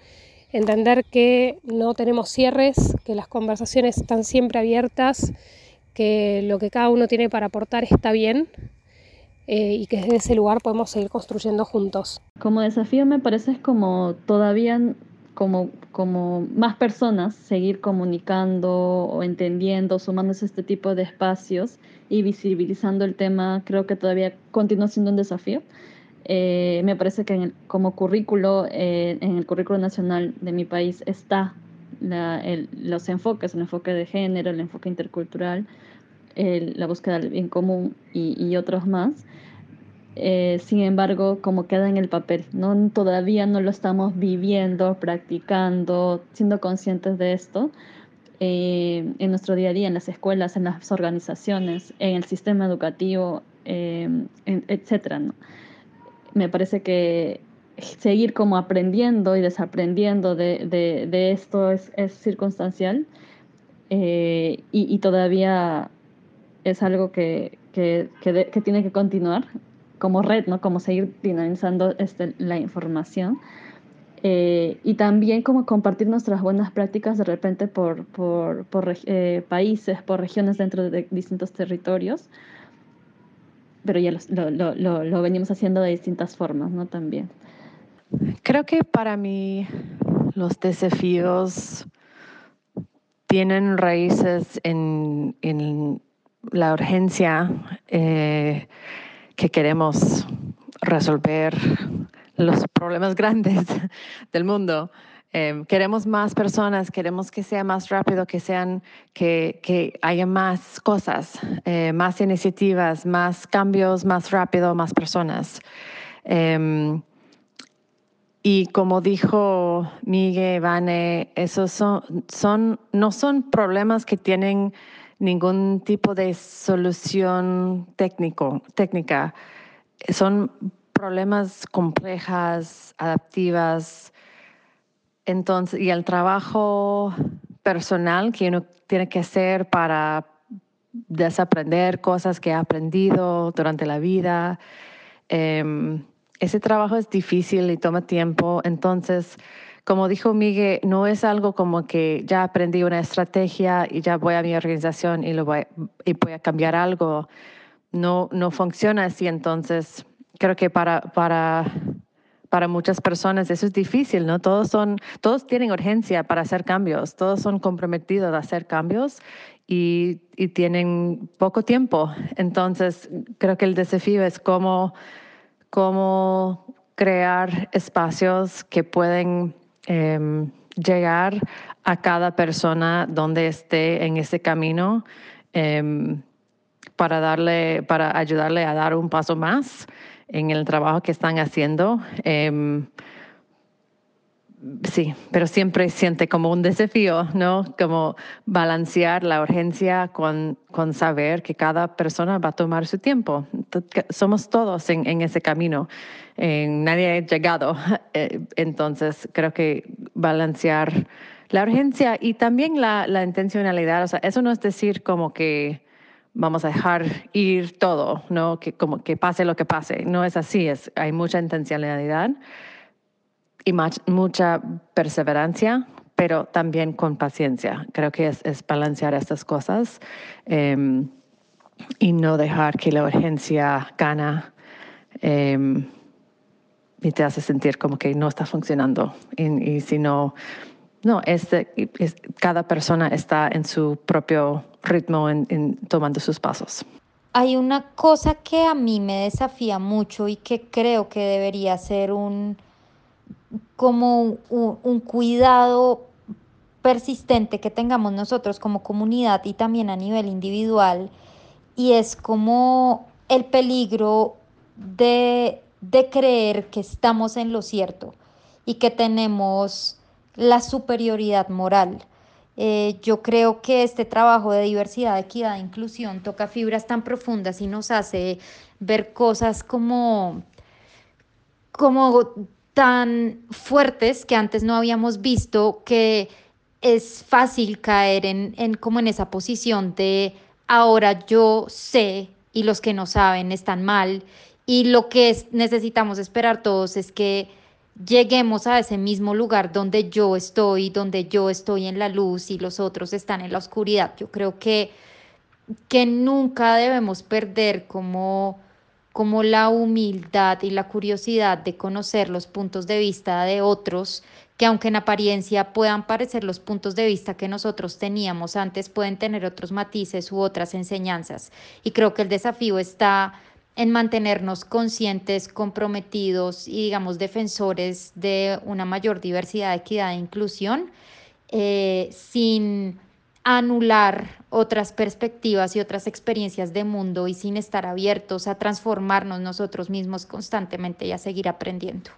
entender que no tenemos cierres, que las conversaciones están siempre abiertas, que lo que cada uno tiene para aportar está bien eh, y que desde ese lugar podemos seguir construyendo juntos. Como desafío me parece es como todavía como, como más personas seguir comunicando o entendiendo, sumándose a este tipo de espacios y visibilizando el tema, creo que todavía continúa siendo un desafío. Eh, me parece que como currículo, eh, en el currículo nacional de mi país está los enfoques, el enfoque de género, el enfoque intercultural, la búsqueda del bien común y otros más. Eh, sin embargo, como queda en el papel, todavía no lo estamos viviendo, practicando, siendo conscientes de esto eh, en nuestro día a día, en las escuelas, en las organizaciones, en el sistema educativo, eh, etc. Me parece que seguir como aprendiendo y desaprendiendo de, esto es, circunstancial y, todavía es algo que tiene que continuar como red, ¿no? Como seguir dinamizando este, la información. Eh, y también como compartir nuestras buenas prácticas de repente por, por, por eh, países, por regiones dentro de distintos territorios, pero ya lo, lo, lo, venimos haciendo de distintas formas, ¿no? También. Creo que para mí los desafíos tienen raíces en, en la urgencia eh, que queremos resolver los problemas grandes del mundo. Eh, queremos más personas, queremos que sea más rápido, que sean, que, que haya más cosas, eh, más iniciativas, más cambios, más rápido, más personas. Eh, y como dijo Miguel, Vane, esos son, son, no son problemas que tienen ningún tipo de solución técnico, técnica. Son problemas complejas, adaptivas. Entonces, y el trabajo personal que uno tiene que hacer para desaprender cosas que ha aprendido durante la vida. Eh, ese trabajo es difícil y toma tiempo. Entonces, como dijo Miguel, no es algo como que ya aprendí una estrategia y ya voy a mi organización y, lo voy, y voy a cambiar algo. No, no funciona así. Entonces, creo que para, para, para muchas personas eso es difícil, ¿no? Todos, son, todos tienen urgencia para hacer cambios, todos son comprometidos a hacer cambios y, y tienen poco tiempo. Entonces, creo que el desafío es cómo cómo crear espacios que pueden eh, llegar a cada persona donde esté en ese camino eh, para darle, para ayudarle a dar un paso más en el trabajo que están haciendo. Eh, Sí, pero siempre siente como un desafío, ¿no? Como balancear la urgencia con, con saber que cada persona va a tomar su tiempo. Somos todos en, en ese camino. Eh, nadie ha llegado. Eh, entonces, creo que balancear la urgencia y también la, la intencionalidad. O sea, eso no es decir como que vamos a dejar ir todo, ¿no? Que como que pase lo que pase. No es así, es, hay mucha intencionalidad y mucha perseverancia, pero también con paciencia. Creo que es, es balancear estas cosas eh, y no dejar que la urgencia gana eh, y te hace sentir como que no está funcionando. Y, y si no, no, es, es, cada persona está en su propio ritmo en, en tomando sus pasos. Hay una cosa que a mí me desafía mucho y que creo que debería ser un como un, un cuidado persistente que tengamos nosotros como comunidad y también a nivel individual y es como el peligro de, de, creer que estamos en lo cierto y que tenemos la superioridad moral. Eh, yo creo que este trabajo de diversidad, equidad e inclusión toca fibras tan profundas y nos hace ver cosas como, como tan fuertes que antes no habíamos visto que es fácil caer en, en, como en esa posición de ahora yo sé y los que no saben están mal y lo que es, necesitamos esperar todos es que lleguemos a ese mismo lugar donde yo estoy, donde yo estoy en la luz y los otros están en la oscuridad. Yo creo que, que nunca debemos perder como como la humildad y la curiosidad de conocer los puntos de vista de otros, que aunque en apariencia puedan parecer los puntos de vista que nosotros teníamos antes, pueden tener otros matices u otras enseñanzas. Y creo que el desafío está en mantenernos conscientes, comprometidos y, digamos, defensores de una mayor diversidad, equidad e inclusión, eh, sin anular otras perspectivas y otras experiencias de mundo y sin estar abiertos a transformarnos nosotros mismos constantemente y a seguir aprendiendo.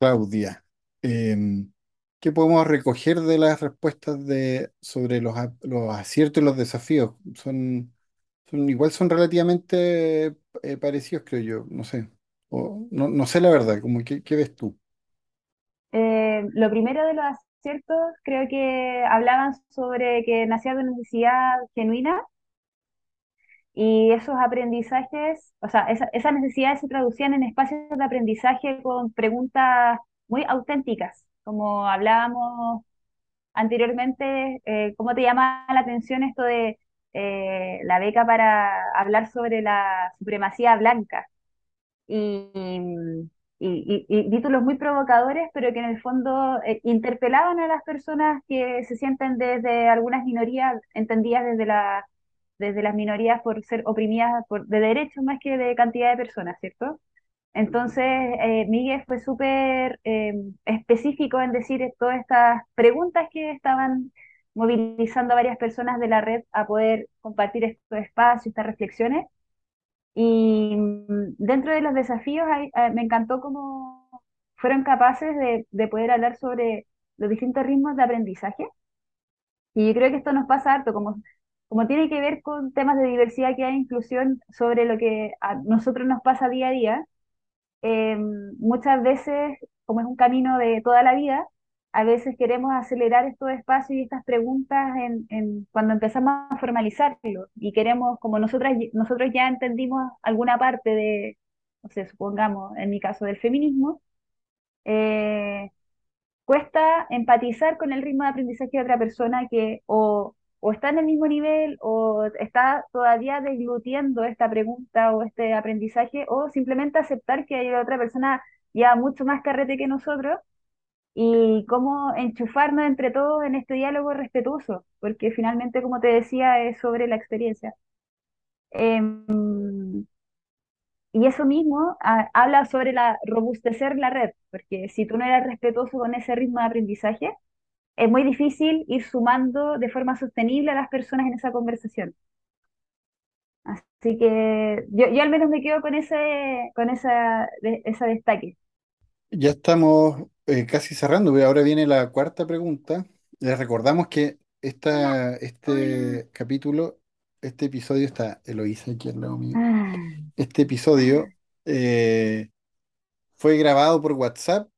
Claudia, em, ¿qué podemos recoger de las respuestas de, sobre los, los aciertos y los desafíos? Son, igual son relativamente eh, parecidos, creo yo, no sé. O, no, no sé la verdad, como ¿qué ves tú? Eh, lo primero de los aciertos, creo que hablaban sobre que nacía de una necesidad genuina y esos aprendizajes, o sea, esa- esas necesidades se traducían en espacios de aprendizaje con preguntas muy auténticas, como hablábamos anteriormente, eh, ¿cómo te llama la atención esto de eh, la beca para hablar sobre la supremacía blanca? y, y- y- títulos muy provocadores, pero que en el fondo eh, interpelaban a las personas que se sienten desde algunas minorías, entendidas desde la, desde las minorías por ser oprimidas por, de derechos más que de cantidad de personas, ¿cierto? Entonces, eh, Miguel fue súper eh, específico en decir todas estas preguntas que estaban movilizando a varias personas de la red a poder compartir estos espacios, estas reflexiones. Y mm, dentro de los desafíos hay- eh, me encantó cómo fueron capaces de, de poder hablar sobre los distintos ritmos de aprendizaje. Y yo creo que esto nos pasa harto, como, como tiene que ver con temas de diversidad, que hay inclusión sobre lo que a nosotros nos pasa día a día eh, muchas veces, como es un camino de toda la vida, a veces queremos acelerar estos espacios y estas preguntas en- cuando empezamos a formalizarlo y queremos, como nosotras, nosotros ya entendimos alguna parte de, no sé, supongamos, en mi caso del feminismo, eh, cuesta empatizar con el ritmo de aprendizaje de otra persona que o, o está en el mismo nivel o está todavía deglutiendo esta pregunta o este aprendizaje o simplemente aceptar que hay otra persona ya mucho más carrete que nosotros y cómo enchufarnos entre todos en este diálogo respetuoso, porque finalmente, como te decía, es sobre la experiencia. Em, y eso mismo ah, habla sobre la robustecer la red, porque si tú no eres respetuoso con ese ritmo de aprendizaje, es muy difícil ir sumando de forma sostenible a las personas en esa conversación. Así que yo, yo al menos me quedo con ese, con esa, de- ese destaque. Ya estamos eh, casi cerrando, ahora viene la cuarta pregunta. Les recordamos que esta, este capítulo, este episodio está, Eloísa aquí al lado mío. Ah, Este episodio eh, fue grabado por WhatsApp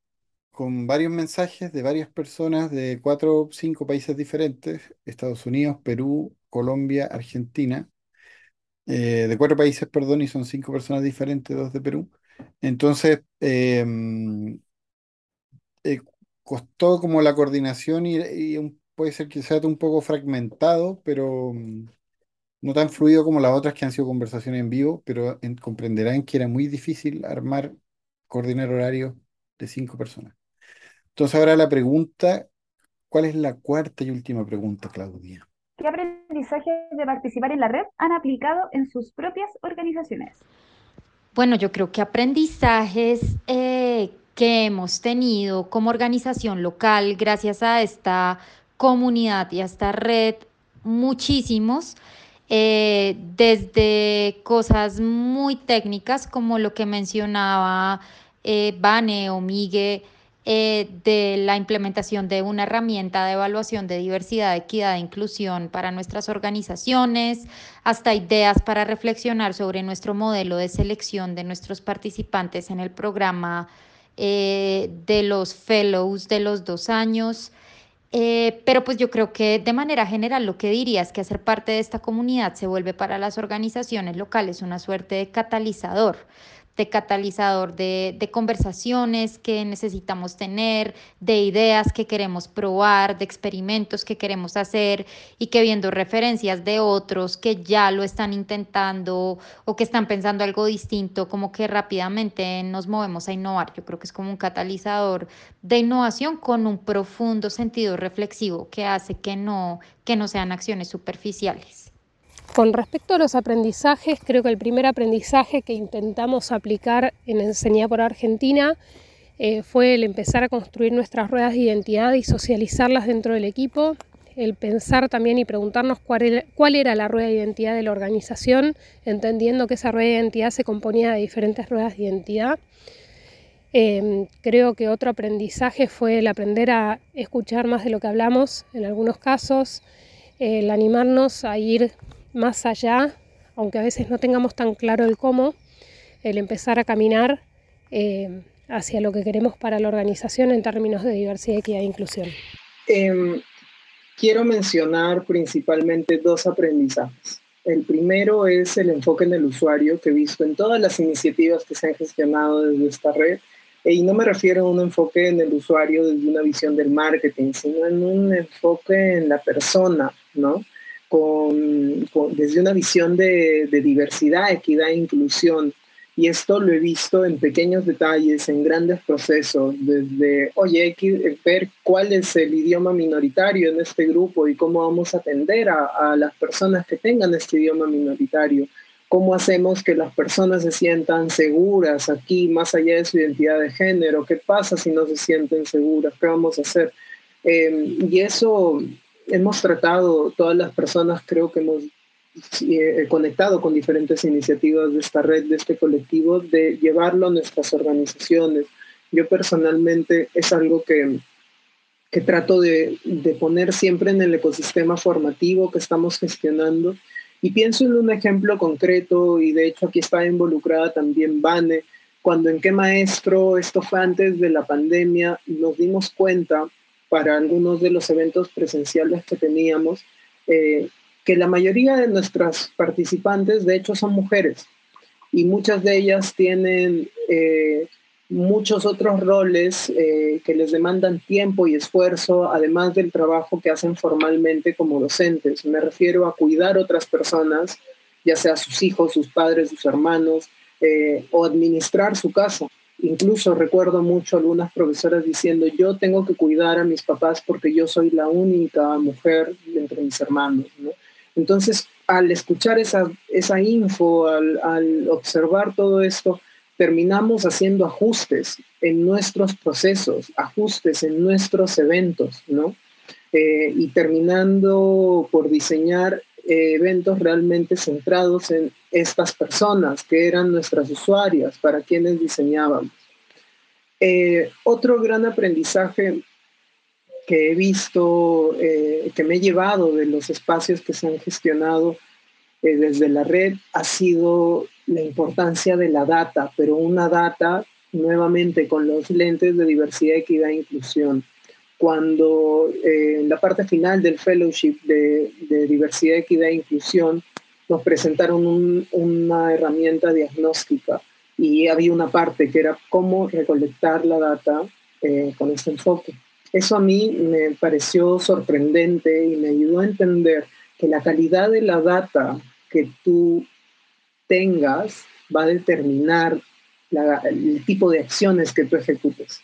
con varios mensajes de varias personas de cuatro o cinco países diferentes, Estados Unidos, Perú, Colombia, Argentina, eh, de cuatro países, perdón, y son cinco personas diferentes, dos de Perú. Entonces, em, eh, costó como la coordinación y, puede ser que sea un poco fragmentado, pero mm, no tan fluido como las otras que han sido conversaciones en vivo, pero en- comprenderán que era muy difícil armar, coordinar horarios de cinco personas. Entonces ahora la pregunta, ¿cuál es la cuarta y última pregunta, Claudia? ¿Qué aprendizajes de participar en la red han aplicado en sus propias organizaciones? Bueno, yo creo que aprendizajes eh, que hemos tenido como organización local gracias a esta comunidad y a esta red, muchísimos, eh, desde cosas muy técnicas como lo que mencionaba eh, Vane o Migue, eh, de la implementación de una herramienta de evaluación de diversidad, equidad e inclusión para nuestras organizaciones, hasta ideas para reflexionar sobre nuestro modelo de selección de nuestros participantes en el programa eh, de los fellows de los dos años. Eh, pero pues yo creo que de manera general lo que diría es que hacer parte de esta comunidad se vuelve para las organizaciones locales una suerte de catalizador de catalizador de, de, conversaciones que necesitamos tener, de ideas que queremos probar, de experimentos que queremos hacer y que viendo referencias de otros que ya lo están intentando o que están pensando algo distinto, como que rápidamente nos movemos a innovar. Yo creo que es como un catalizador de innovación con un profundo sentido reflexivo que hace que no, que no sean acciones superficiales. Con respecto a los aprendizajes, creo que el primer aprendizaje que intentamos aplicar en Enseñar por Argentina eh, fue el empezar a construir nuestras ruedas de identidad y socializarlas dentro del equipo, el pensar también y preguntarnos cuál era, la rueda de identidad de la organización, entendiendo que esa rueda de identidad se componía de diferentes ruedas de identidad. Em, creo que otro aprendizaje fue el aprender a escuchar más de lo que hablamos en algunos casos, el animarnos a ir más allá, aunque a veces no tengamos tan claro el cómo, el empezar a caminar em, hacia lo que queremos para la organización en términos de diversidad, equidad e inclusión. Em, quiero mencionar principalmente dos aprendizajes. El primero es el enfoque en el usuario que he visto en todas las iniciativas que se han gestionado desde esta red. Y no me refiero a un enfoque en el usuario desde una visión del marketing, sino en un enfoque en la persona, ¿no? Desde una visión de, de diversidad, equidad e inclusión y esto lo he visto en pequeños detalles, en grandes procesos, desde, oye, hay que ver cuál es el idioma minoritario en este grupo y cómo vamos a atender a, las personas que tengan este idioma minoritario. ¿Cómo hacemos que las personas se sientan seguras aquí, más allá de su identidad de género? ¿Qué pasa si no se sienten seguras? ¿Qué vamos a hacer? Eh, y eso hemos tratado, todas las personas creo que hemos he conectado con diferentes iniciativas de esta red, de este colectivo, de llevarlo a nuestras organizaciones. Yo personalmente es algo que, que trato de, de poner siempre en el ecosistema formativo que estamos gestionando. Y pienso en un ejemplo concreto, y de hecho aquí está involucrada también Vane, cuando en qué maestro, esto fue antes de la pandemia, nos dimos cuenta para algunos de los eventos presenciales que teníamos, eh, que la mayoría de nuestras participantes de hecho son mujeres y muchas de ellas tienen eh, muchos otros roles eh, que les demandan tiempo y esfuerzo, además del trabajo que hacen formalmente como docentes. Me refiero a cuidar otras personas, ya sea sus hijos, sus padres, sus hermanos, o administrar su casa. Incluso recuerdo mucho algunas profesoras diciendo, yo tengo que cuidar a mis papás porque yo soy la única mujer entre mis hermanos. ¿no? Entonces, al escuchar esa, esa info, al, observar todo esto, terminamos haciendo ajustes en nuestros procesos, ajustes en nuestros eventos, ¿no? Eh, y terminando por diseñar eh, eventos realmente centrados en estas personas que eran nuestras usuarias, para quienes diseñábamos. Eh, otro gran aprendizaje que he visto, eh, que me he llevado de los espacios que se han gestionado desde la red ha sido la importancia de la data, pero una data nuevamente con los lentes de diversidad, equidad e inclusión. Cuando eh, en la parte final del fellowship de, diversidad, equidad e inclusión nos presentaron una herramienta diagnóstica y había una parte que era cómo recolectar la data con este enfoque. Eso a mí me pareció sorprendente y me ayudó a entender que la calidad de la data que tú tengas va a determinar el tipo de acciones que tú ejecutes.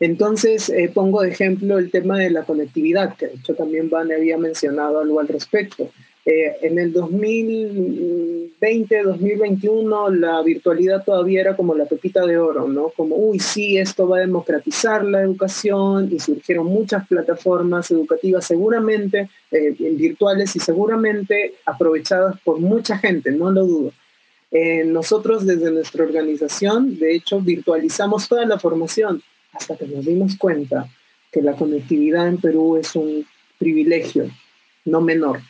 Entonces, eh, pongo de ejemplo el tema de la conectividad, que de hecho también Van había mencionado algo al respecto. Eh, en el 2020, 2021, la virtualidad todavía era como la pepita de oro, ¿no? Como, uy, sí, esto va a democratizar la educación y surgieron muchas plataformas educativas seguramente eh, virtuales y seguramente aprovechadas por mucha gente, no lo dudo. Nosotros desde nuestra organización, de hecho, virtualizamos toda la formación hasta que nos dimos cuenta que la conectividad en Perú es un privilegio no menor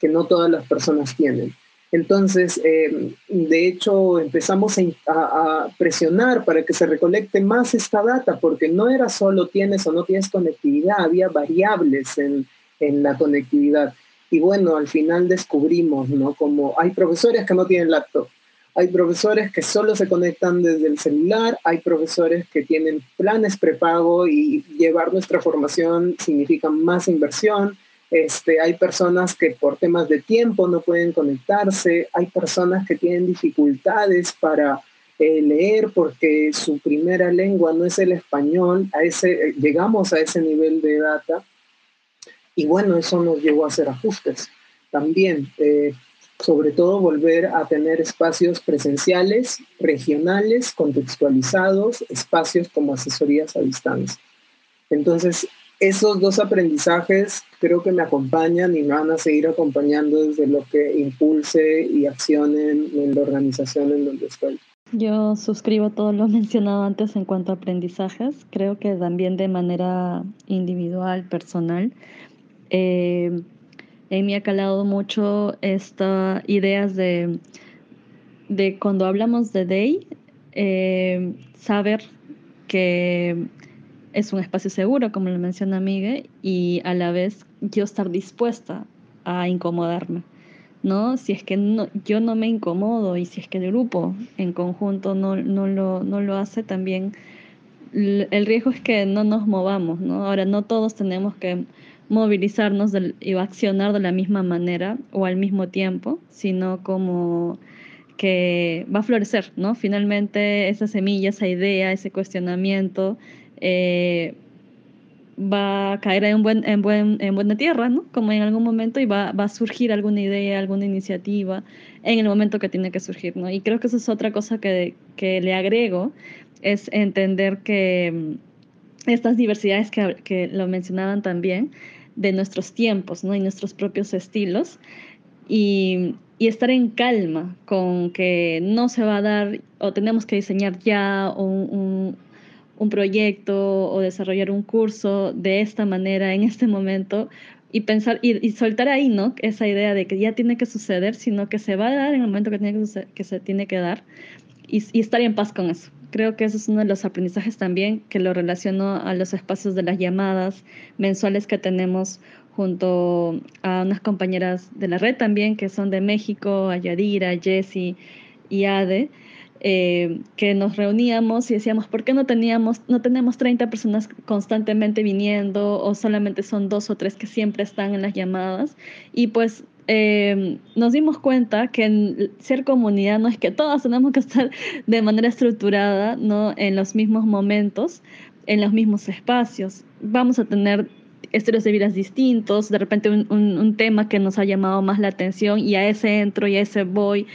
que no todas las personas tienen. Entonces, eh, de hecho, empezamos a, presionar para que se recolecte más esta data, porque no era solo tienes o no tienes conectividad, había variables en, en la conectividad. Y bueno, al final descubrimos, ¿no? Como hay profesores que no tienen laptop, hay profesores que solo se conectan desde el celular, hay profesores que tienen planes prepago y llevar nuestra formación significa más inversión este, hay personas que por temas de tiempo no pueden conectarse, hay personas que tienen dificultades para eh, leer porque su primera lengua no es el español, a ese, llegamos a ese nivel de data y bueno, eso nos llevó a hacer ajustes también. Eh, sobre todo volver a tener espacios presenciales, regionales, contextualizados, espacios como asesorías a distancia. Entonces, esos dos aprendizajes creo que me acompañan y me van a seguir acompañando desde lo que impulse y accione en la organización en donde estoy. Yo suscribo todo lo mencionado antes en cuanto a aprendizajes. Creo que también de manera individual, personal, eh, en ha calado mucho estas ideas de, de cuando hablamos de Day, eh, saber que es un espacio seguro, como lo menciona Miguel, y a la vez yo estar dispuesta a incomodarme. ¿no? Si es que no, yo no me incomodo y si es que el grupo en conjunto no, no, lo, no lo hace, también el riesgo es que no nos movamos, ¿no? Ahora, no todos tenemos que movilizarnos y accionar de la misma manera o al mismo tiempo, sino como que va a florecer, ¿no? Finalmente esa semilla, esa idea, ese cuestionamiento eh, va a caer en, buen, en, buen, en buena tierra, ¿no? Como en algún momento y va, va, a surgir alguna idea, alguna iniciativa en el momento que tiene que surgir, ¿no? Y creo que eso es otra cosa que, que le agrego, es entender que mm, estas diversidades que, que, lo mencionaban también, de nuestros tiempos, ¿no? Y nuestros propios estilos. Y, y estar en calma con que no se va a dar o tenemos que diseñar ya un, un proyecto o desarrollar un curso de esta manera en este momento y pensar y, soltar ahí, ¿no? Esa idea de que ya tiene que suceder, sino que se va a dar en el momento que, tiene que, que se tiene que dar y, y, estar en paz con eso. Creo que eso es uno de los aprendizajes también que lo relaciono a los espacios de las llamadas mensuales que tenemos junto a unas compañeras de la red también que son de México, a Yadira, Jessie y Ade eh, que nos reuníamos y decíamos, ¿por qué no, teníamos, no tenemos 30 personas constantemente viniendo o solamente son dos o tres que siempre están en las llamadas? Y pues eh, nos dimos cuenta que ser comunidad no es que todas tenemos que estar de manera estructurada, ¿no? En los mismos momentos, en los mismos espacios. Vamos a tener estilos de vidas distintos, de repente un, un tema que nos ha llamado más la atención y a ese entro y a ese voy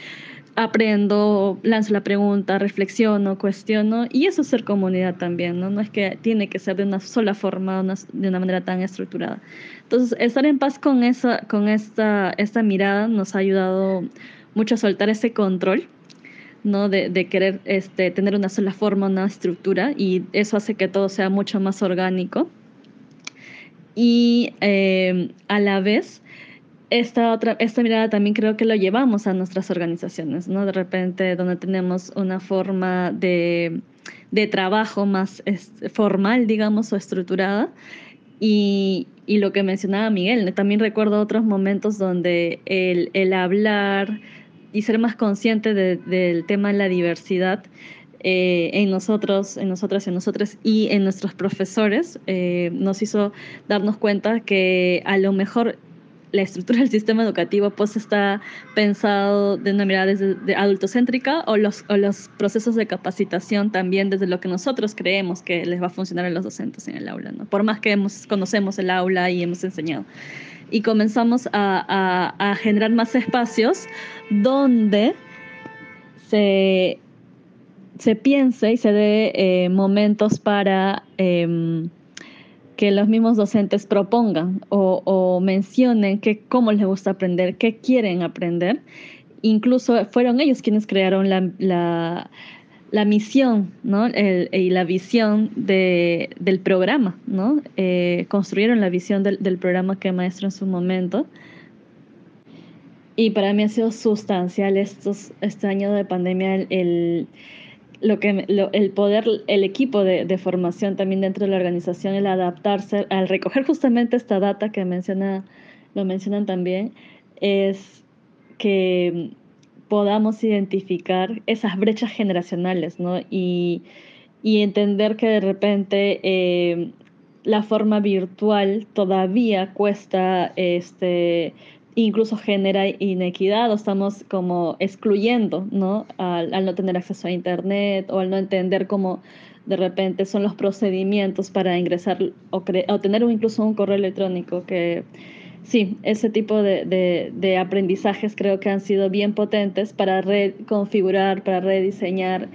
aprendo, lanzo la pregunta, reflexiono, cuestiono, y eso es ser comunidad también, ¿no? No es que tiene que ser de una sola forma, de una manera tan estructurada. Entonces, estar en paz con, esa, con esta, esta mirada nos ha ayudado mucho a soltar ese control, ¿no? De, de querer este, tener una sola forma, una estructura, y eso hace que todo sea mucho más orgánico. Y eh, a la vez, esta, otra, esta mirada también creo que lo llevamos a nuestras organizaciones, ¿no? De repente donde tenemos una forma de, de trabajo más formal, digamos, o estructurada. Y, y, lo que mencionaba Miguel, también recuerdo otros momentos donde el, el hablar y ser más consciente de, del tema de la diversidad eh, en nosotros, en nosotras en nosotros y en nuestros profesores eh, nos hizo darnos cuenta que a lo mejor la estructura del sistema educativo pues está pensado de una mirada desde de adultocéntrica o los, o los procesos de capacitación también desde lo que nosotros creemos que les va a funcionar a los docentes en el aula, ¿no? por más que hemos, conocemos el aula y hemos enseñado. Y comenzamos a, a, generar más espacios donde se, se piense y se dé eh, momentos para... Eh, que los mismos docentes propongan o, mencionen que cómo les gusta aprender, qué quieren aprender. Incluso fueron ellos quienes crearon la, la, misión ¿no? y la visión de, del programa, ¿no? Eh, construyeron la visión del, del, programa que maestro en su momento. Y para mí ha sido sustancial estos, este año de pandemia el lo que el poder, el equipo de, formación también dentro de la organización, el adaptarse, al recoger justamente esta data que menciona, lo mencionan también, es que podamos identificar esas brechas generacionales, ¿no? Y, y entender que de repente eh, la forma virtual todavía cuesta este, incluso genera inequidad o estamos como excluyendo, ¿no? Al, no tener acceso a Internet o al no entender cómo de repente son los procedimientos para ingresar o, o tener incluso un correo electrónico que sí, ese tipo de, aprendizajes creo que han sido bien potentes para reconfigurar, para rediseñar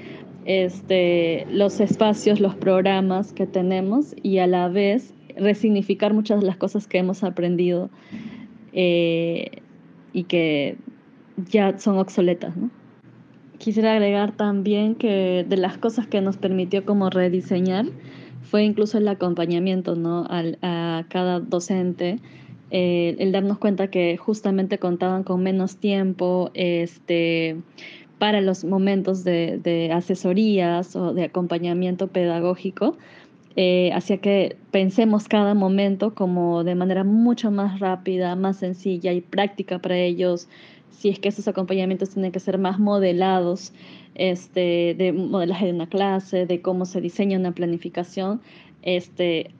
este, los espacios, los programas que tenemos y a la vez resignificar muchas de las cosas que hemos aprendido eh, y que ya son obsoletas. ¿no? quisiera agregar también que de las cosas que nos permitió como rediseñar fue incluso el acompañamiento ¿no? Al, a cada docente, eh, el darnos cuenta que justamente contaban con menos tiempo este, para los momentos de, de asesorías o de acompañamiento pedagógico. Eh, hacía que pensemos cada momento como de manera mucho más rápida, más sencilla y práctica para ellos, si es que esos acompañamientos tienen que ser más modelados, este, de modelaje de una clase, de cómo se diseña una planificación, este,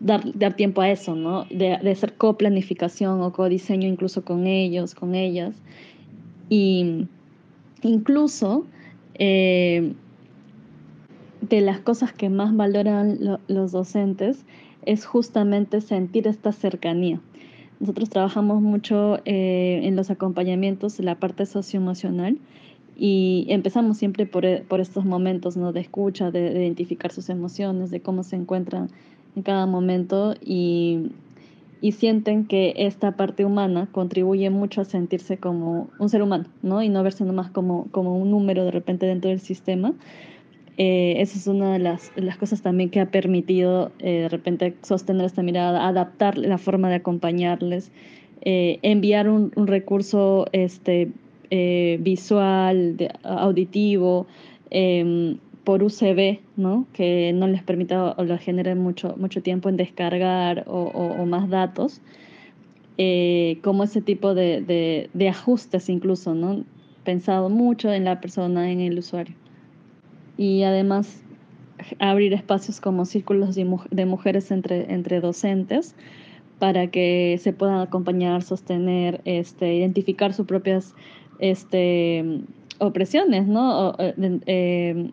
dar, dar tiempo a eso, ¿no? De, de hacer coplanificación o codiseño incluso con ellos, con ellas. Y incluso eh, de las cosas que más valoran lo, los docentes es justamente sentir esta cercanía. Nosotros trabajamos mucho eh, en los acompañamientos, en la parte socioemocional, y empezamos siempre por, por estos momentos ¿no? de escucha, de, de, identificar sus emociones, de cómo se encuentran en cada momento y, y, sienten que esta parte humana contribuye mucho a sentirse como un ser humano, ¿no? Y no verse nomás como, como un número de repente dentro del sistema. Eh, esa es una de las, cosas también que ha permitido eh, de repente sostener esta mirada, adaptar la forma de acompañarles, eh, enviar un, recurso este, visual, auditivo, eh, por UCB, ¿no? que no les permita o les genere mucho, mucho tiempo en descargar o, más datos, como ese tipo de, de, de, ajustes incluso, ¿no? pensado mucho en la persona, en el usuario. Y además abrir espacios como círculos de, mujeres entre, entre docentes para que se puedan acompañar, sostener, este, identificar sus propias este, opresiones, ¿no? Eh,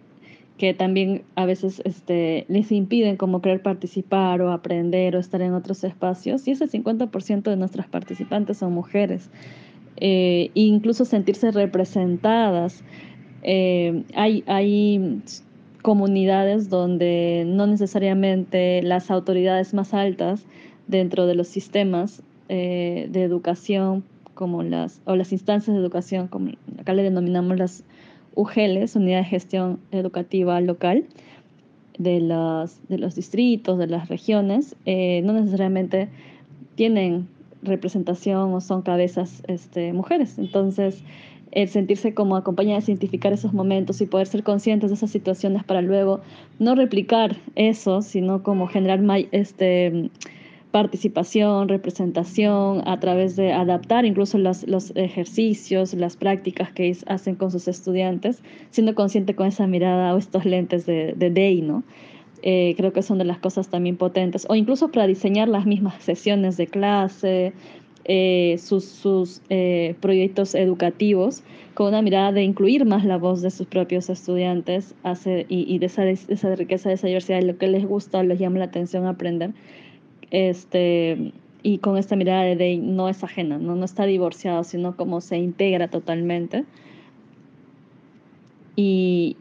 que también a veces este, les impiden como querer participar o aprender o estar en otros espacios. Y ese 50% de nuestras participantes son mujeres. Eh, incluso sentirse representadas. Eh, hay, hay comunidades donde no necesariamente las autoridades más altas dentro de los sistemas eh, de educación como las, o las instancias de educación, como acá le denominamos las UGELES, Unidad de Gestión Educativa Local, de los, de los distritos, de las regiones, eh, no necesariamente tienen representación o son cabezas este, mujeres. Entonces, el sentirse como acompañada de identificar esos momentos y poder ser conscientes de esas situaciones para luego no replicar eso, sino como generar este, participación, representación, a través de adaptar incluso los, los ejercicios, las prácticas que hacen con sus estudiantes, siendo consciente con esa mirada o estos lentes de, de Day, ¿no? Eh, creo que son de las cosas también potentes, o incluso para diseñar las mismas sesiones de clase, eh, sus, eh, proyectos educativos, con una mirada de incluir más la voz de sus propios estudiantes y, y de esa, riqueza, de esa diversidad, de lo que les gusta, les llama la atención aprender este, y con esta mirada de no es ajena, ¿no? no está divorciado, sino como se integra totalmente. Y,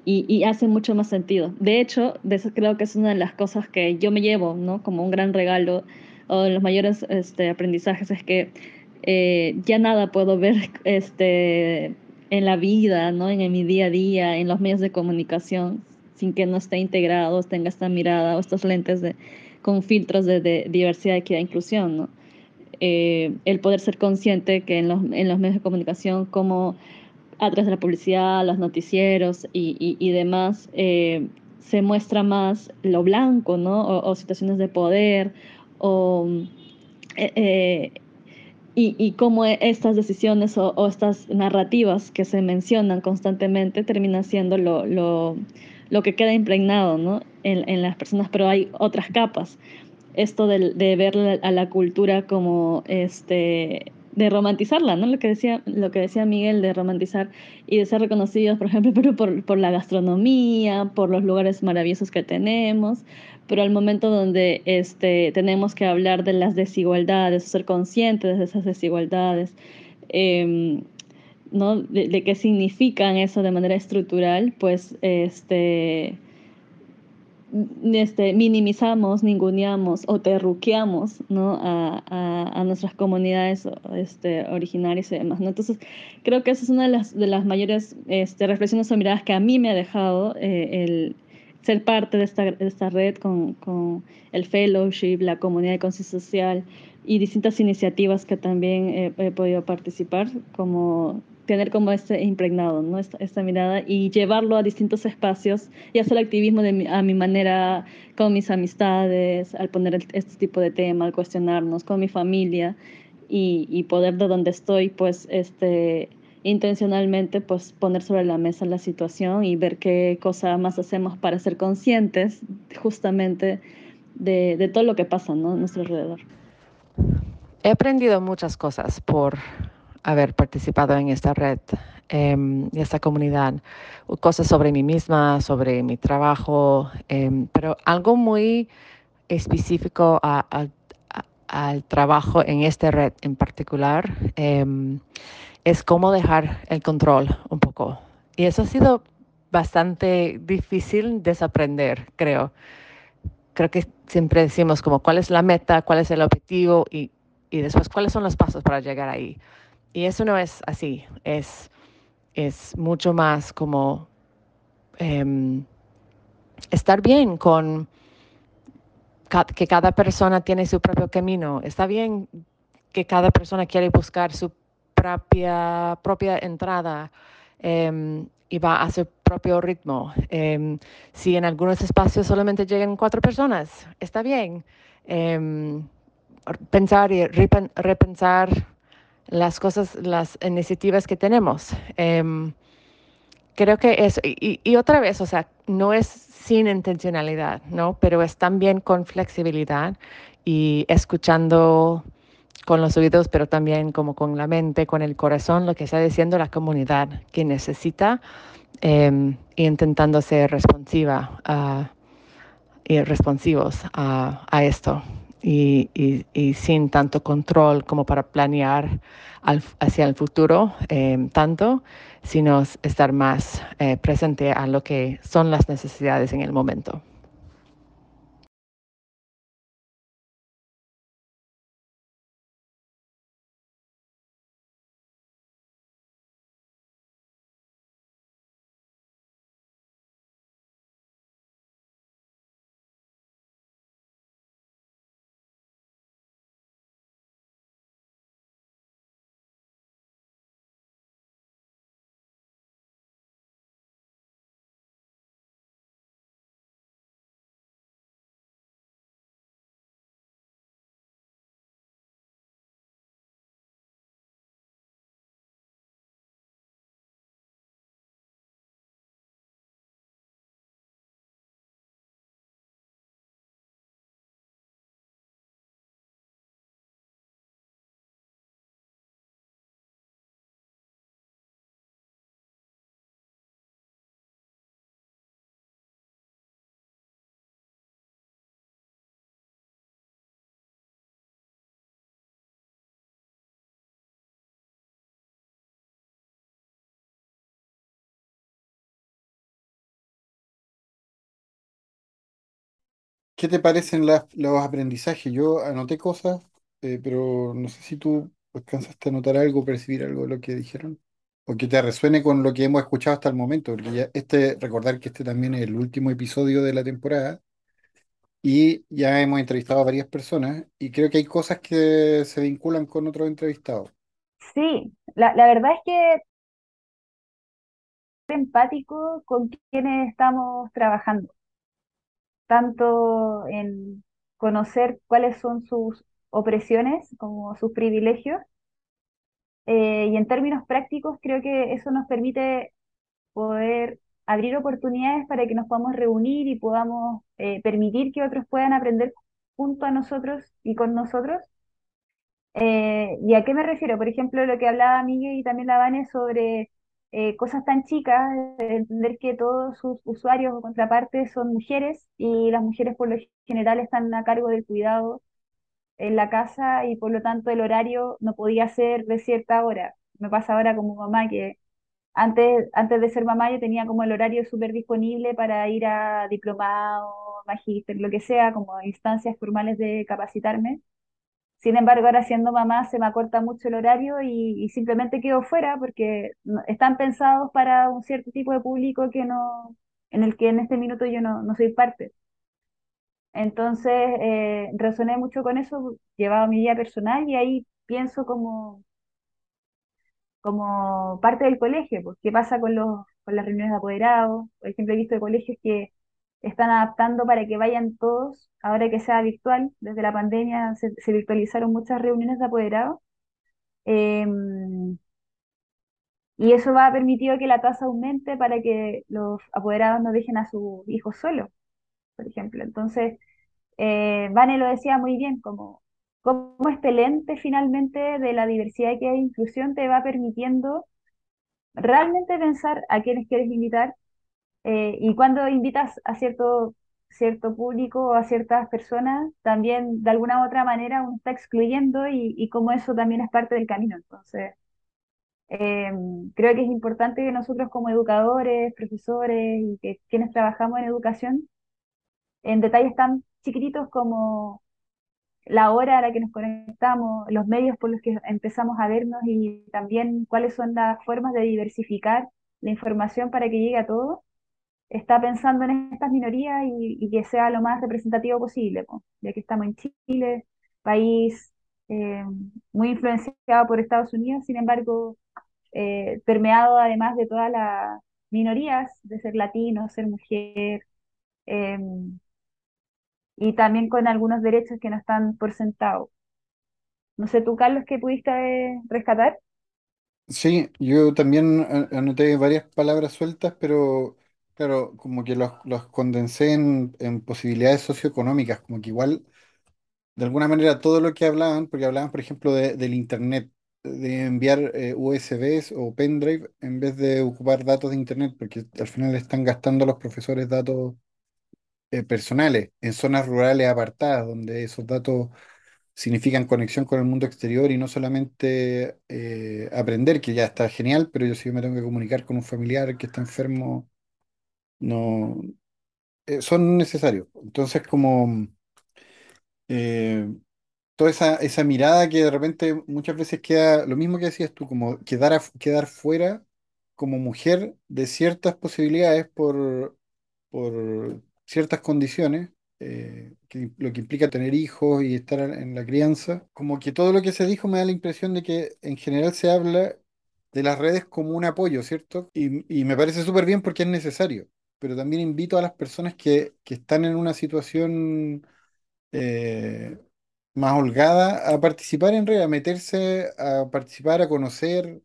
hace mucho más sentido. De hecho, de eso creo que es una de las cosas que yo me llevo, ¿no? Como un gran regalo o de los mayores este, aprendizajes es que eh, ya nada puedo ver este, en la vida, ¿no? En, mi día a día, en los medios de comunicación, sin que no esté integrado, tenga esta mirada o estos lentes de, con filtros de, de diversidad, equidad e inclusión, ¿no? Eh, el poder ser consciente que en los, en los medios de comunicación, como a través de la publicidad, los noticieros y, y, y demás, eh, se muestra más lo blanco, ¿no? O, o situaciones de poder, o, eh, eh y, y, cómo estas decisiones o, o, estas narrativas que se mencionan constantemente terminan siendo lo, lo, lo que queda impregnado, ¿no? en, en las personas, pero hay otras capas. Esto de, de ver a la cultura como este de romantizarla, ¿no? Lo que decía, lo que decía Miguel de romantizar y de ser reconocidos, por ejemplo, pero por, por la gastronomía, por los lugares maravillosos que tenemos, pero al momento donde este, tenemos que hablar de las desigualdades, ser conscientes de esas desigualdades, eh, ¿no? De, qué significan eso de manera estructural, pues este, este, minimizamos, ninguneamos o terruqueamos ¿no? a, a, nuestras comunidades este, originarias y demás. ¿no? Entonces, creo que esa es una de las, de las mayores este, reflexiones o miradas que a mí me ha dejado eh, el ser parte de esta, de esta red con, con, el fellowship, la comunidad de conciencia social y distintas iniciativas que también he, podido participar, como tener como este impregnado, ¿no? Esta, esta, mirada y llevarlo a distintos espacios y hacer activismo de a mi manera con mis amistades, al poner este tipo de tema, al cuestionarnos, con mi familia y, y, poder de donde estoy, pues, este, intencionalmente, pues, poner sobre la mesa la situación y ver qué cosa más hacemos para ser conscientes justamente de, de todo lo que pasa, ¿no? A nuestro alrededor. He aprendido muchas cosas por haber participado en esta red eh, esta comunidad. Cosas sobre mí misma, sobre mi trabajo, eh, pero algo muy específico a, al trabajo en esta red en particular eh, es cómo dejar el control un poco. Y eso ha sido bastante difícil desaprender, creo. Creo que siempre decimos como cuál es la meta, cuál es el objetivo y, y después cuáles son los pasos para llegar ahí. Y eso no es así, es, es mucho más como eh, estar bien con que cada persona tiene su propio camino. Está bien que cada persona quiere buscar su propia, propia entrada eh, y va a su propio ritmo. Eh, si en algunos espacios solamente llegan cuatro personas, está bien. Eh, pensar y repensar las cosas, las iniciativas que tenemos. Creo que es, y, y, otra vez, o sea, no es sin intencionalidad, ¿no? Pero es también con flexibilidad y escuchando con los oídos, pero también como con la mente, con el corazón, lo que está diciendo la comunidad que necesita eh, intentando ser responsiva uh, y responsivos a, esto y, sin tanto control como para planear al, hacia el futuro eh, tanto, sino estar más eh, presente a lo que son las necesidades en el momento. ¿Qué te parecen los aprendizajes? Yo anoté cosas, eh, pero no sé si tú alcanzaste a notar algo, percibir algo de lo que dijeron, o que te resuene con lo que hemos escuchado hasta el momento, porque este, recordar que este también es el último episodio de la temporada, y ya hemos entrevistado a varias personas, y creo que hay cosas que se vinculan con otros entrevistados. Sí, la, la verdad es que empático con quienes estamos trabajando tanto en conocer cuáles son sus opresiones como sus privilegios. Eh, y en términos prácticos, creo que eso nos permite poder abrir oportunidades para que nos podamos reunir y podamos eh, permitir que otros puedan aprender junto a nosotros y con nosotros. Eh, ¿Y a qué me refiero? Por ejemplo, lo que hablaba Miguel y también la Vane sobre eh, cosas tan chicas, entender que todos sus usuarios o contrapartes son mujeres y las mujeres por lo general están a cargo del cuidado en la casa y por lo tanto el horario no podía ser de cierta hora. Me pasa ahora como mamá que antes, antes de ser mamá yo tenía como el horario súper disponible para ir a diplomado, magíster, lo que sea, como instancias formales de capacitarme. Sin embargo, ahora siendo mamá se me acorta mucho el horario y, simplemente quedo fuera porque están pensados para un cierto tipo de público que no, en el que en este minuto yo no, no soy parte. Entonces, eh, resoné mucho con eso, llevaba mi vida personal y ahí pienso como, como parte del colegio, pues, qué pasa con, los, con las reuniones de apoderados. Por ejemplo, he visto colegios que están adaptando para que vayan todos, ahora que sea virtual, desde la pandemia se, virtualizaron muchas reuniones de apoderados. Em, y eso va a permitir que la tasa aumente para que los apoderados no dejen a sus hijos solos, por ejemplo. Entonces, eh, Vane lo decía muy bien, como, como este lente finalmente de la diversidad que hay inclusión te va permitiendo realmente pensar a quiénes quieres invitar eh, y cuando invitas a cierto, público o a ciertas personas, también de alguna u otra manera uno está excluyendo y, y como eso también es parte del camino. Entonces, eh, creo que es importante que nosotros como educadores, profesores y que quienes trabajamos en educación, en detalles tan chiquititos como la hora a la que nos conectamos, los medios por los que empezamos a vernos y también cuáles son las formas de diversificar la información para que llegue a todos, está pensando en estas minorías y, que sea lo más representativo posible, ya que estamos en Chile, país eh, muy influenciado por Estados Unidos, sin embargo, eh, permeado además de todas las minorías, de ser latino, ser mujer, eh, y también con algunos derechos que no están por sentado. No sé, tú, Carlos, ¿qué pudiste eh, rescatar? Sí, yo también anoté varias palabras sueltas, pero claro, como que los, condensé en, posibilidades socioeconómicas, como que igual, de alguna manera, todo lo que hablaban, porque hablaban, por ejemplo, de- del Internet, de enviar eh, USBs o pendrive en vez de ocupar datos de Internet, porque al final están gastando los profesores datos eh, personales en zonas rurales apartadas, donde esos datos significan conexión con el mundo exterior y no solamente eh, aprender, que ya está genial, pero yo yo me tengo que comunicar con un familiar que está enfermo, no eh, son necesarios. Entonces, como eh, toda esa, esa mirada que de repente muchas veces queda, lo mismo que decías tú, como quedar, quedar fuera como mujer de ciertas posibilidades por, por ciertas condiciones, eh, lo que implica tener hijos y estar en en la crianza, como que todo lo que se dijo me da la impresión de que en general se habla de las redes como un apoyo, ¿cierto? Y, y me parece súper bien porque es necesario, pero también invito a las personas que, que están en una situación eh, más holgada a participar en red, a meterse, a participar, a conocer.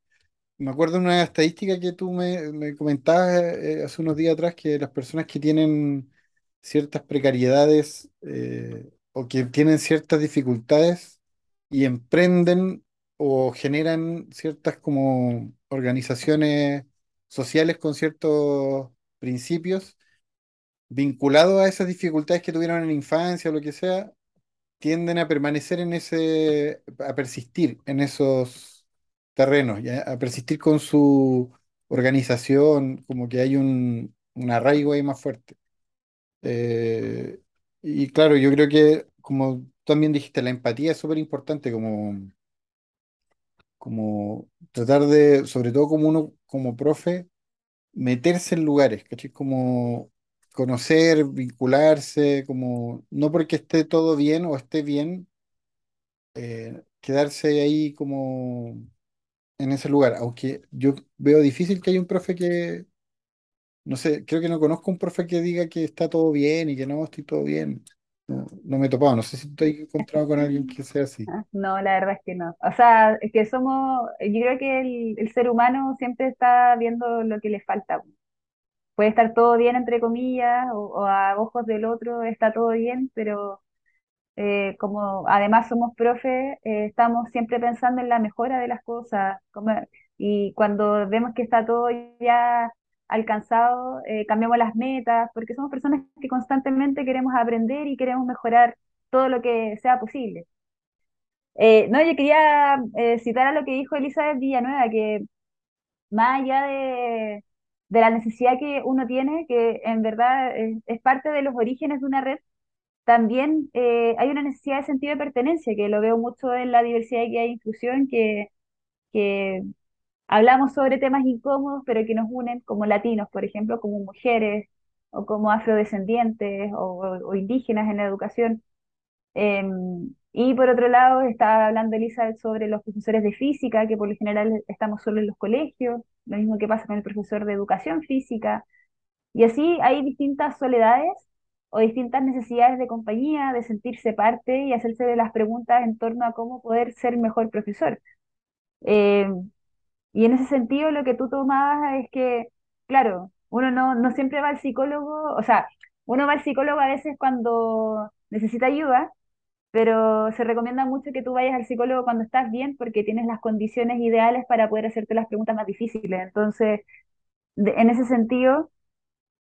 Me acuerdo de una estadística que tú me, me comentabas eh, hace unos días atrás, que las personas que tienen ciertas precariedades eh, o que tienen ciertas dificultades y emprenden o generan ciertas como organizaciones sociales con ciertos principios vinculados a esas dificultades que tuvieron en la infancia o lo que sea, tienden a permanecer en ese, a persistir en esos terrenos, ¿ya? A persistir con su organización, como que hay un, un arraigo ahí más fuerte. Eh, y claro, yo creo que, como también dijiste, la empatía es súper importante, como, como tratar de, sobre todo como uno, como profe, meterse en lugares, ¿cachai? Como conocer, vincularse, como no porque esté todo bien o esté bien, eh, quedarse ahí como en ese lugar. Aunque yo veo difícil que haya un profe que, no sé, creo que no conozco un profe que diga que está todo bien y que no, estoy todo bien. No, me he topado, no sé si has encontrado con alguien que sea así. No, la verdad es que no. O sea, es que somos, yo creo que el, el ser humano siempre está viendo lo que le falta. Puede estar todo bien, entre comillas, o, a ojos del otro está todo bien, pero eh, como además somos profes, eh, estamos siempre pensando en la mejora de las cosas. y cuando vemos que está todo ya alcanzado, eh, cambiamos las metas, porque somos personas que constantemente queremos aprender y queremos mejorar todo lo que sea posible. Eh, no, yo quería eh, citar a lo que dijo Elizabeth Villanueva, que más allá de, de la necesidad que uno tiene, que en verdad es, parte de los orígenes de una red, también eh, hay una necesidad de sentido de pertenencia, que lo veo mucho en la diversidad y hay inclusión, que, que hablamos sobre temas incómodos, pero que nos unen como latinos, por ejemplo, como mujeres o como afrodescendientes o, indígenas en la educación. Em, y por otro lado, estaba hablando Elizabeth sobre los profesores de física, que por lo general estamos solo en los colegios, lo mismo que pasa con el profesor de educación física. Y así hay distintas soledades o distintas necesidades de compañía, de sentirse parte y hacerse las preguntas en torno a cómo poder ser mejor profesor. Em, y en ese sentido, lo que tú tomabas es que, claro, uno no, no siempre va al psicólogo, o sea, uno va al psicólogo a veces cuando necesita ayuda, pero se recomienda mucho que tú vayas al psicólogo cuando estás bien porque tienes las condiciones ideales para poder hacerte las preguntas más difíciles. Entonces, en ese sentido,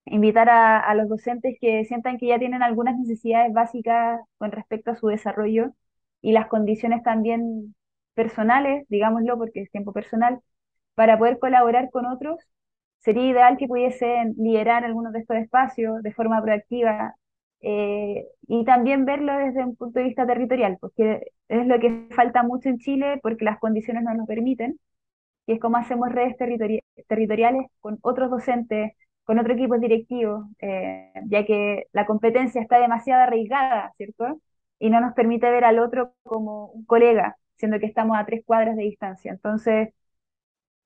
invitar a, a, los docentes que sientan que ya tienen algunas necesidades básicas con respecto a su desarrollo y las condiciones también personales, digámoslo porque es tiempo personal, para poder colaborar con otros, sería ideal que pudiesen liderar algunos de estos espacios de forma proactiva eh, y también verlo desde un punto de vista territorial, porque es lo que falta mucho en Chile porque las condiciones no nos permiten, y es como hacemos redes territoriales con otros docentes, con otros equipos directivos, eh, ya que la competencia está demasiado arraigada, ¿cierto? Y no nos permite ver al otro como un colega, siendo que estamos a tres cuadras de distancia. Entonces,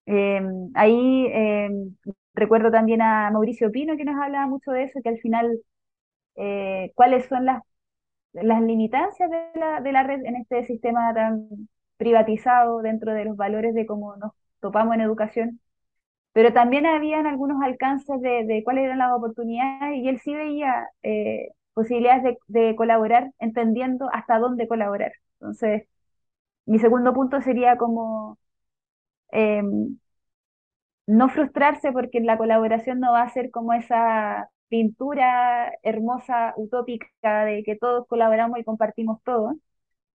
Em, ahí em, recuerdo también a Mauricio Pino que nos hablaba mucho de eso, que al final, eh, cuáles son las, las limitancias de la, de la red en este sistema tan privatizado dentro de los valores de cómo nos topamos en educación. Pero también habían algunos alcances de, cuáles eran las oportunidades y él sí veía eh, posibilidades de, de colaborar, entendiendo hasta dónde colaborar. Entonces, mi segundo punto sería como Em, no frustrarse porque la colaboración no va a ser como esa pintura hermosa, utópica de que todos colaboramos y compartimos todo,